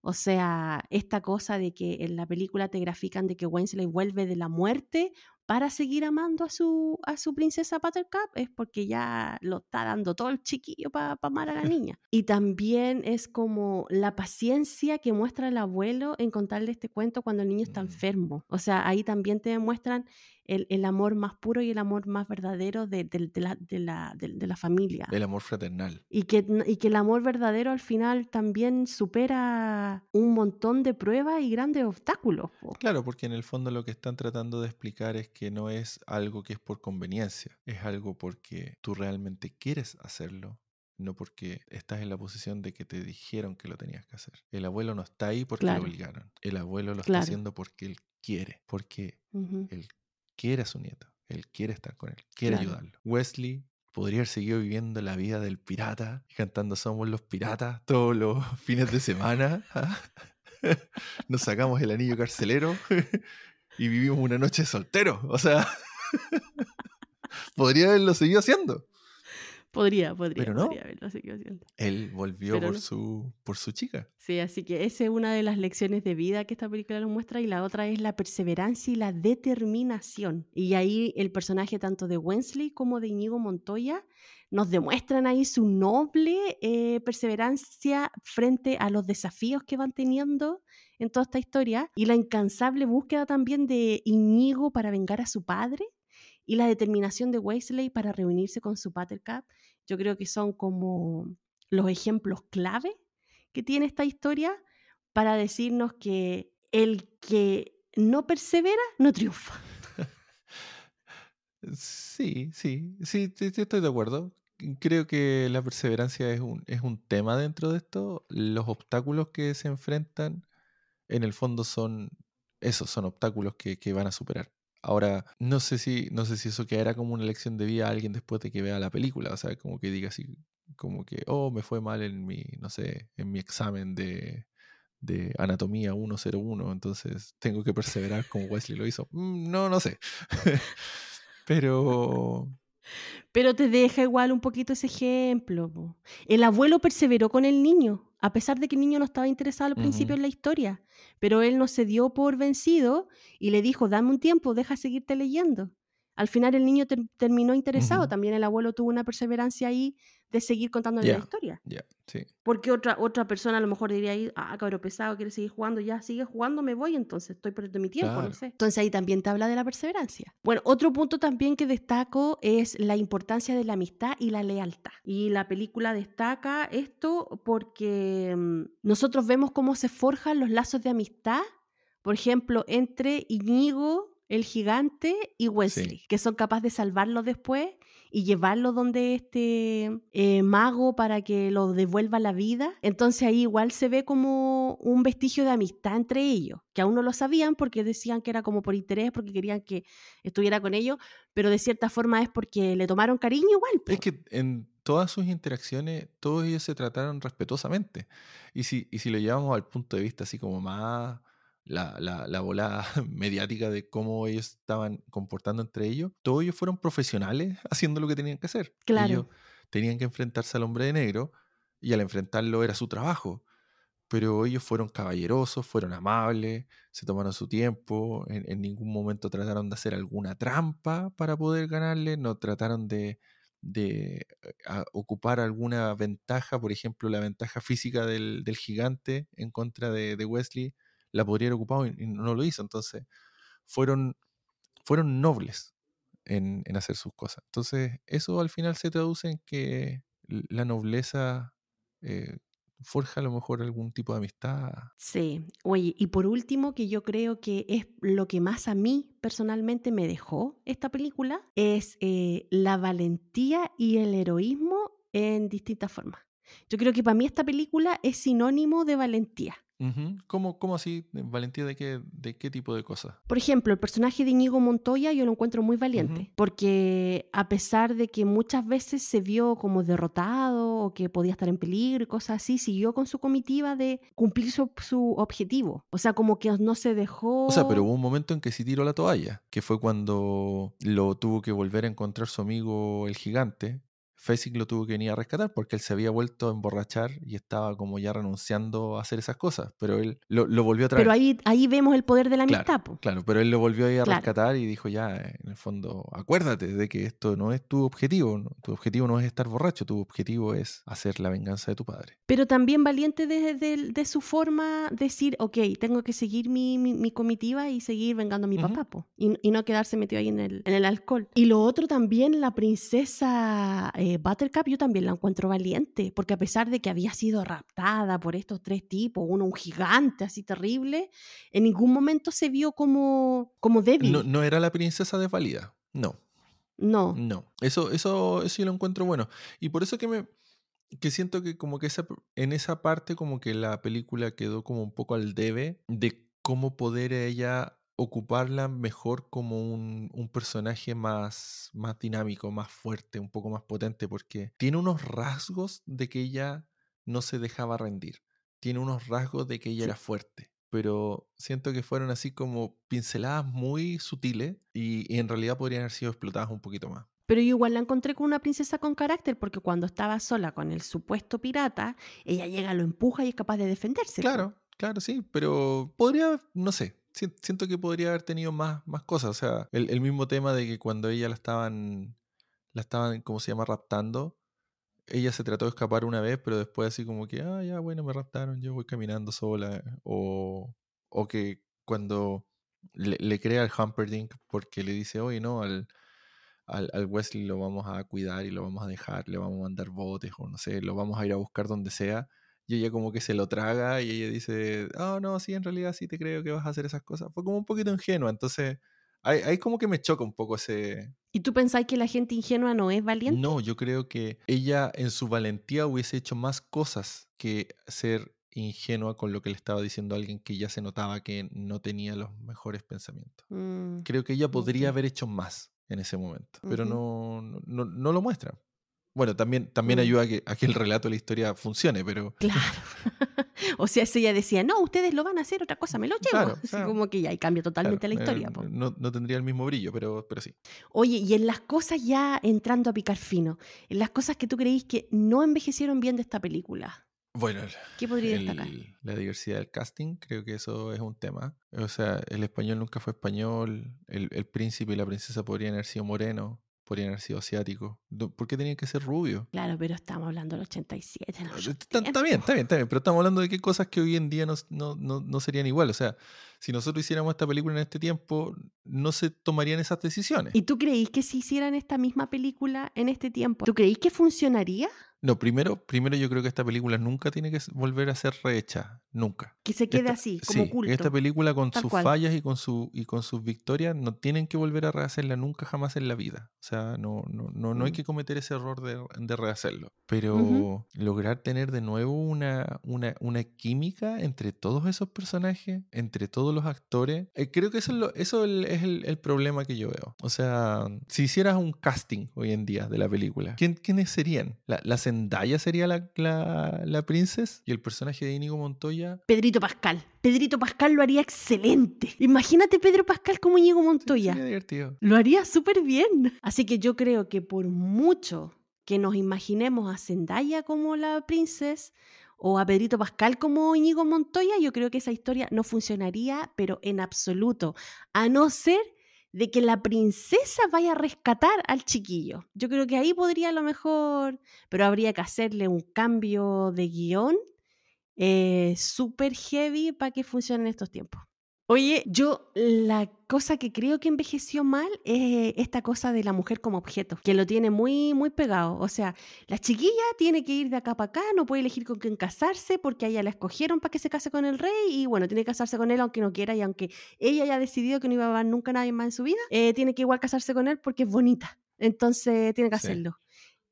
O sea, esta cosa de que en la película te grafican de que Wensley vuelve de la muerte para seguir amando a su, a su princesa Buttercup es porque ya lo está dando todo el chiquillo para amar a la niña. Y también es como la paciencia que muestra el abuelo en contarle este cuento cuando el niño está Mm. enfermo. O sea, ahí también te demuestran el, el amor más puro y el amor más verdadero de, de- de la, de, la, la familia. El amor fraternal. Y que, y que el amor verdadero al final también supera un montón de pruebas y grandes obstáculos. po. Claro, porque en el fondo lo que están tratando de explicar es que no es algo que es por conveniencia, es algo porque tú realmente quieres hacerlo, no porque estás en la posición de que te dijeron que lo tenías que hacer. El abuelo no está ahí porque Claro. lo obligaron, el abuelo lo Claro. está haciendo porque él quiere, porque Ujú. él quiere a su nieto, él quiere estar con él, quiere Claro. ayudarlo. Wesley podría haber seguido viviendo la vida del pirata cantando Somos los piratas todos los fines de semana. ¿ah? Nos sacamos el anillo carcelero y vivimos una noche soltero. O sea, podría haberlo seguido haciendo. Podría, podría, Pero no. podría haberlo seguido haciendo. Él volvió Pero por, no. su, por su chica. Sí, así que esa es una de las lecciones de vida que esta película nos muestra y la otra es la perseverancia y la determinación. Y ahí el personaje tanto de Wensley como de Íñigo Montoya nos demuestran ahí su noble eh, perseverancia frente a los desafíos que van teniendo en toda esta historia y la incansable búsqueda también de Íñigo para vengar a su padre y la determinación de Wesley para reunirse con su Buttercup. Yo creo que son como los ejemplos clave que tiene esta historia para decirnos que el que no persevera no triunfa. Sí, sí, sí, estoy de acuerdo. Creo que la perseverancia es un, es un tema dentro de esto. Los obstáculos que se enfrentan, en el fondo, son esos, son obstáculos que, que van a superar. Ahora, no sé si, no sé si eso quedará como una lección de vida a alguien después de que vea la película. O sea, como que diga así, como que, oh, me fue mal en mi, no sé, en mi examen de, de anatomía 101, entonces tengo que perseverar como Wesley lo hizo. Mm, No, no sé. Pero Pero te deja igual un poquito ese ejemplo. El abuelo perseveró con el niño, a pesar de que el niño no estaba interesado al principio en la historia. Pero él no se dio por vencido y le dijo, dame un tiempo, deja seguirte leyendo. Al final el niño ter- terminó interesado. Ujú. También el abuelo tuvo una perseverancia ahí de seguir contándole la historia. ya, sí. Porque otra, otra persona a lo mejor diría ahí, ah, cabrón pesado, quiere seguir jugando, ya sigue jugando, me voy, entonces estoy perdiendo mi tiempo, no sé. Entonces ahí también te habla de la perseverancia. Bueno, otro punto también que destaco es la importancia de la amistad y la lealtad. Y la película destaca esto porque mm, nosotros vemos cómo se forjan los lazos de amistad, por ejemplo, entre Iñigo, el gigante, y Wesley, que son capaces de salvarlo después y llevarlo donde este eh, mago para que lo devuelva la vida. Entonces ahí igual se ve como un vestigio de amistad entre ellos, que aún no lo sabían porque decían que era como por interés, porque querían que estuviera con ellos, pero de cierta forma es porque le tomaron cariño igual. Es que en todas sus interacciones, todos ellos se trataron respetuosamente. Y si, y si lo llevamos al punto de vista así como más la, la, la volada mediática de cómo ellos estaban comportando entre ellos, todos ellos fueron profesionales haciendo lo que tenían que hacer. Claro. Ellos tenían que enfrentarse al hombre de negro y al enfrentarlo era su trabajo. pero ellos fueron caballerosos, fueron amables, se tomaron su tiempo, en, ningún momento trataron de hacer alguna trampa para poder ganarle, no trataron de, de ocupar alguna ventaja, por ejemplo, la ventaja física del, gigante en contra de, Wesley, la podría haber ocupado y, no lo hizo. Entonces, fueron, fueron nobles en, hacer sus cosas. Entonces, eso al final se traduce en que la nobleza eh, forja a lo mejor algún tipo de amistad. Sí, oye, y por último, que yo creo que es lo que más a mí personalmente me dejó esta película, es eh, la valentía y el heroísmo en distintas formas. Yo creo que para mí esta película es sinónimo de valentía. ¿Cómo, así? ¿Valentía de qué, de qué tipo de cosas? Por ejemplo, el personaje de Íñigo Montoya yo lo encuentro muy valiente, porque a pesar de que muchas veces se vio como derrotado o que podía estar en peligro y cosas así, siguió con su comitiva de cumplir su, su objetivo. O sea, como que no se dejó... O sea, pero hubo un momento en que sí tiró la toalla, que fue cuando lo tuvo que volver a encontrar su amigo el gigante, Fessig lo tuvo que venir a rescatar porque él se había vuelto a emborrachar y estaba como ya renunciando a hacer esas cosas, pero él lo, volvió a traer. Pero ahí, ahí vemos el poder de la amistad. Claro, pero él lo volvió a ir a rescatar y dijo ya, en el fondo, acuérdate de que esto no es tu objetivo, tu objetivo no es estar borracho, tu objetivo es hacer la venganza de tu padre. Pero también valiente de, de, su forma decir, ok, tengo que seguir mi, mi, comitiva y seguir vengando a mi papá, y, y, no quedarse metido ahí en el, en el alcohol. Y lo otro también, la princesa... Eh, Buttercup yo también la encuentro valiente, porque a pesar de que había sido raptada por estos tres tipos, uno un gigante así terrible, en ningún momento se vio como, como débil. No, no era la princesa desvalida, no. No. No, eso, eso, eso yo lo encuentro bueno. Y por eso que me que siento que como que esa, en esa parte como que la película quedó como un poco al debe de cómo poder ella ocuparla mejor como un, personaje más, más dinámico, más fuerte, un poco más potente, porque tiene unos rasgos de que ella no se dejaba rendir, tiene unos rasgos de que ella era fuerte, pero siento que fueron así como pinceladas muy sutiles y, y en realidad podrían haber sido explotadas un poquito más. Pero yo igual la encontré con una princesa con carácter, porque cuando estaba sola con el supuesto pirata, ella llega, lo empuja y es capaz de defenderse. Claro, claro, sí, pero podría, no sé, siento que podría haber tenido más, más cosas. O sea, el, mismo tema de que cuando ella la estaban, la estaban, ¿cómo se llama?, raptando, ella se trató de escapar una vez, pero después así como que, ah, ya, bueno, me raptaron, yo voy caminando sola. O, o que cuando le, crea al Humperdinck porque le dice, oye, no, al, al, al, Wesley lo vamos a cuidar y lo vamos a dejar, le vamos a mandar botes o no sé, lo vamos a ir a buscar donde sea y ella como que se lo traga y ella dice, oh no, sí, en realidad sí te creo que vas a hacer esas cosas. Fue como un poquito ingenua, entonces ahí, como que me choca un poco ese... ¿Y tú pensáis que la gente ingenua no es valiente? No, yo creo que ella en su valentía hubiese hecho más cosas que ser ingenua con lo que le estaba diciendo a alguien que ya se notaba que no tenía los mejores pensamientos. Mm, creo que ella podría haber hecho más en ese momento, pero no, no, no, lo muestra. Bueno, también, también mm. ayuda a que, a que el relato de la historia funcione, pero... Claro. o sea, si ella decía, no, ustedes lo van a hacer, otra cosa me lo llevo. Así como que ya ahí cambia totalmente la eh, historia. no, no, tendría el mismo brillo, pero, pero sí. Oye, y en las cosas ya entrando a picar fino, en las cosas que tú creís que no envejecieron bien de esta película. Bueno, ¿qué podría destacar? La diversidad del casting, creo que eso es un tema. O sea, el español nunca fue español, el, el príncipe y la princesa podrían haber sido morenos podrían haber sido asiáticos. ¿Por qué tenían que ser rubios? Claro, pero estamos hablando del 87. Ah, está, bien, está bien, está bien, pero estamos hablando de qué cosas que hoy en día no, no, no, no serían igual. O sea, si nosotros hiciéramos esta película en este tiempo, no se tomarían esas decisiones. ¿Y tú creís que si hicieran esta misma película en este tiempo, ¿tú creís que funcionaría? No, primero, primero yo creo que esta película nunca tiene que volver a ser rehecha, nunca. Que se quede así, como sí, culto. Esta película con sus fallas y con, su, y con sus victorias no tienen que volver a rehacerla nunca jamás en la vida. O sea, no, no, no, no hay mm. que cometer ese error de, de rehacerlo. Pero lograr tener de nuevo una, una, una, química entre todos esos personajes, entre todos los actores, eh, creo que eso es, lo, eso es el, el, problema que yo veo. O sea, si hicieras un casting hoy en día de la película, ¿quién, ¿quiénes serían? La, las Zendaya sería la, la, la princesa y el personaje de Íñigo Montoya. Pedrito Pascal. Pedrito Pascal lo haría excelente. Imagínate Pedro Pascal como Íñigo Montoya. sería divertido. Lo haría súper bien. Así que yo creo que por mucho que nos imaginemos a Zendaya como la princesa o a Pedrito Pascal como Íñigo Montoya, yo creo que esa historia no funcionaría, pero en absoluto, a no ser de que la princesa vaya a rescatar al chiquillo. Yo creo que ahí podría a lo mejor, pero habría que hacerle un cambio de guion eh, súper heavy para que funcione en estos tiempos. Oye, yo la cosa que creo que envejeció mal es esta cosa de la mujer como objeto, que lo tiene muy, muy pegado. O sea, la chiquilla tiene que ir de acá para acá, no puede elegir con quién casarse porque a ella la escogieron para que se case con el rey y bueno, tiene que casarse con él aunque no quiera y aunque ella haya decidido que no iba a ver nunca nadie más en su vida, eh, tiene que igual casarse con él porque es bonita. Entonces tiene que hacerlo.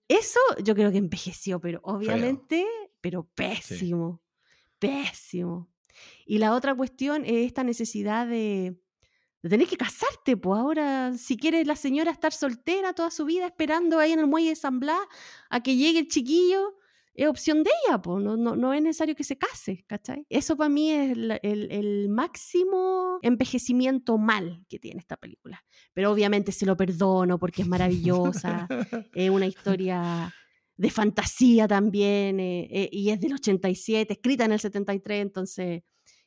Eso yo creo que envejeció, pero obviamente, pero pésimo, pésimo. Y la otra cuestión es esta necesidad de, tener que casarte, pues ahora si quiere la señora estar soltera toda su vida esperando ahí en el muelle de San Blas a que llegue el chiquillo, es opción de ella, pues no, no, es necesario que se case, ¿cachai? Eso para mí es el, el, máximo envejecimiento mal que tiene esta película. Pero obviamente se lo perdono porque es maravillosa, es una historia de fantasía también, eh, eh, y es del 87, escrita en el 73, entonces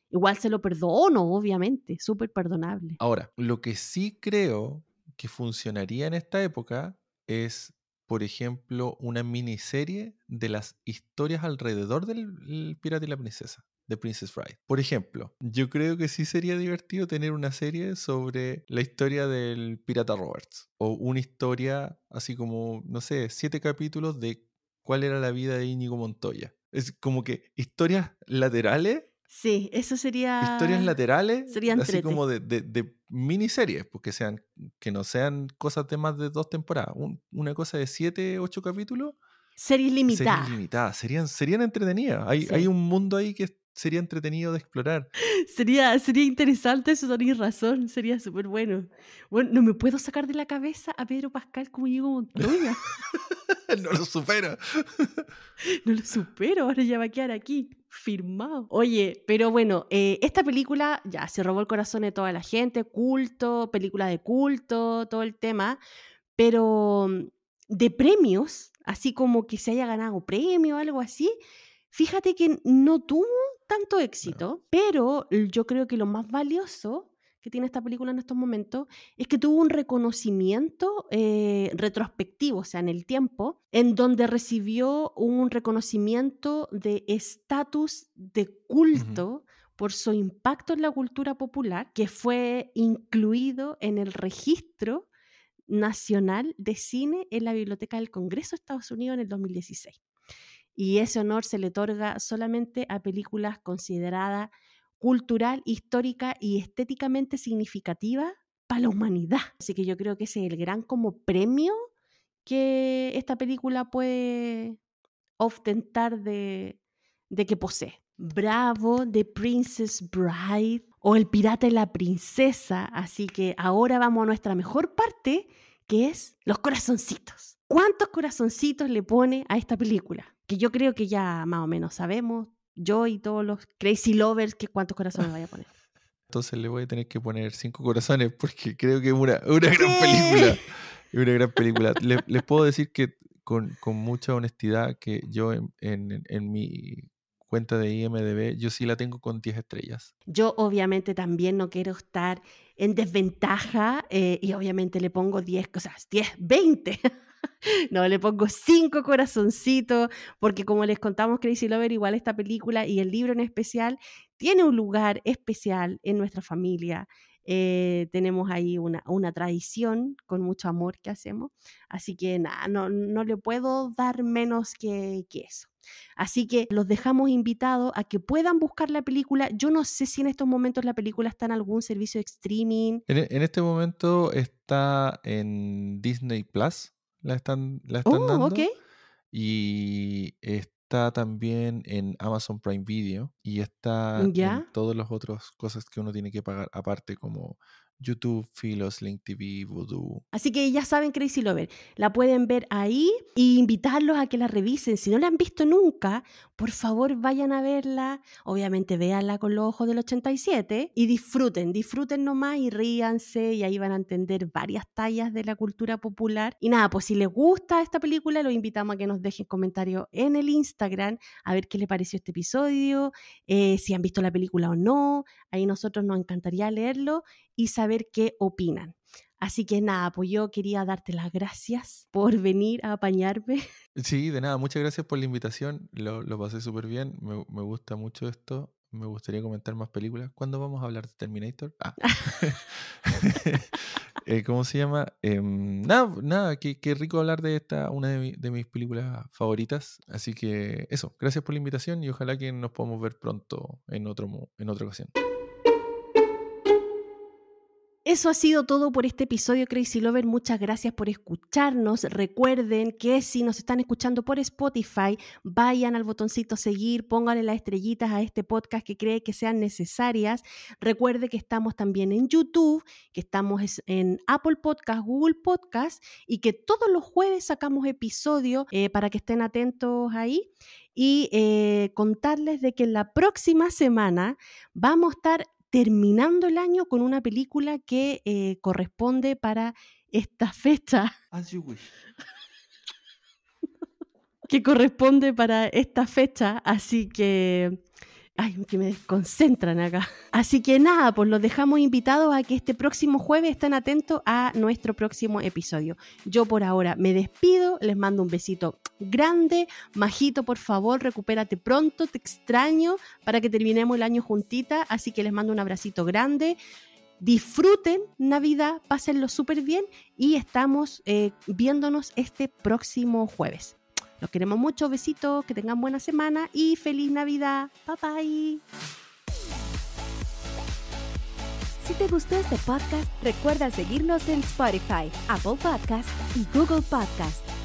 igual se lo perdono, obviamente, súper perdonable. Ahora, lo que sí creo que funcionaría en esta época es, por ejemplo, una miniserie de las historias alrededor del pirata y la princesa. De Princess Bride. Por ejemplo, yo creo que sí sería divertido tener una serie sobre la historia del pirata Roberts. O una historia así como, no sé, siete capítulos de cuál era la vida de Íñigo Montoya. Es como que historias laterales Sí, eso sería. Historias laterales, serían así como de, de, miniseries, pues que, sean, que no sean cosas de más de dos temporadas. una cosa de siete, ocho capítulos. Series limitadas. Series limitadas, serían, serían entretenidas. Hay, hay un mundo ahí que sería entretenido de explorar. Sería, sería interesante, eso tenéis razón, sería súper bueno. Bueno, no me puedo sacar de la cabeza a Pedro Pascal como Diego Montoya. no lo supero. no lo supero, ahora ya va a quedar aquí firmado. Oye, pero bueno, eh, esta película ya se robó el corazón de toda la gente, culto, película de culto, todo el tema, pero mm, de premios, así como que se haya ganado premio o algo así, fíjate que no tuvo tanto éxito, pero yo creo que lo más valioso que tiene esta película en estos momentos es que tuvo un reconocimiento eh, retrospectivo, o sea, en el tiempo, en donde recibió un reconocimiento de estatus de culto. por su impacto en la cultura popular, que fue incluido en el registro nacional de cine en la Biblioteca del Congreso de Estados Unidos en el 2016. Y ese honor se le otorga solamente a películas consideradas cultural, histórica y estéticamente significativa para la humanidad. Así que yo creo que ese es el gran como premio que esta película puede ostentar de, de que posee. Bravo, The Princess Bride o El Pirata y la Princesa. Así que ahora vamos a nuestra mejor parte, que es los corazoncitos. ¿Cuántos corazoncitos le pone a esta película? Que yo creo que ya más o menos sabemos, yo y todos los crazy lovers, que cuántos corazones vaya a poner. Entonces le voy a tener que poner cinco corazones porque creo que es una, una gran película. Una gran película. les, puedo decir que con, con, mucha honestidad que yo en, en, en, mi cuenta de IMDB, yo sí la tengo con 10 estrellas. Yo obviamente también no quiero estar en desventaja eh, y obviamente le pongo 10 cosas, 10, 20. no, le pongo cinco corazoncitos, porque como les contamos Crazy Lover, igual esta película y el libro en especial tiene un lugar especial en nuestra familia. Eh, tenemos ahí una, una, tradición con mucho amor que hacemos. Así que nada, no, no le puedo dar menos que, que eso. Así que los dejamos invitados a que puedan buscar la película. Yo no sé si en estos momentos la película está en algún servicio de streaming. En, en este momento está en Disney Plus la están, la están oh, dando. Y está también en Amazon Prime Video y está en todas las otras cosas que uno tiene que pagar aparte como YouTube, Filos, Link TV, Voodoo. Así que ya saben, Crazy Lover, la pueden ver ahí e invitarlos a que la revisen. Si no la han visto nunca, por favor vayan a verla. Obviamente véanla con los ojos del 87 y disfruten, disfruten nomás y ríanse y ahí van a entender varias tallas de la cultura popular. Y nada, pues si les gusta esta película, los invitamos a que nos dejen comentarios en el Instagram a ver qué les pareció este episodio, eh, si han visto la película o no. Ahí nosotros nos encantaría leerlo y saber qué opinan. Así que nada, pues yo quería darte las gracias por venir a apañarme. Sí, de nada, muchas gracias por la invitación, lo, pasé súper bien, me, me, gusta mucho esto, me gustaría comentar más películas. ¿Cuándo vamos a hablar de Terminator? Ah. Eh, ¿Cómo se llama? Em, nada, nada, qué, rico hablar de esta, una de, de, mis películas favoritas. Así que eso, gracias por la invitación y ojalá que nos podamos ver pronto en, otro, en otra ocasión. Eso ha sido todo por este episodio Crazy Lover. Muchas gracias por escucharnos. Recuerden que si nos están escuchando por Spotify, vayan al botoncito seguir, pónganle las estrellitas a este podcast que cree que sean necesarias. Recuerde que estamos también en YouTube, que estamos en Apple Podcast, Google Podcast y que todos los jueves sacamos episodio eh, para que estén atentos ahí y eh, contarles de que la próxima semana vamos a estar terminando el año con una película que eh, corresponde para esta fecha. As you wish. que corresponde para esta fecha, así que Ay, que me desconcentran acá. Así que nada, pues los dejamos invitados a que este próximo jueves estén atentos a nuestro próximo episodio. Yo por ahora me despido, les mando un besito grande. Majito, por favor, recupérate pronto, te extraño para que terminemos el año juntita. Así que les mando un abracito grande. Disfruten Navidad, pásenlo súper bien y estamos eh, viéndonos este próximo jueves. Los queremos mucho, besitos, que tengan buena semana y feliz Navidad. Bye bye. Si te gustó este podcast, recuerda seguirnos en Spotify, Apple Podcast y Google Podcast.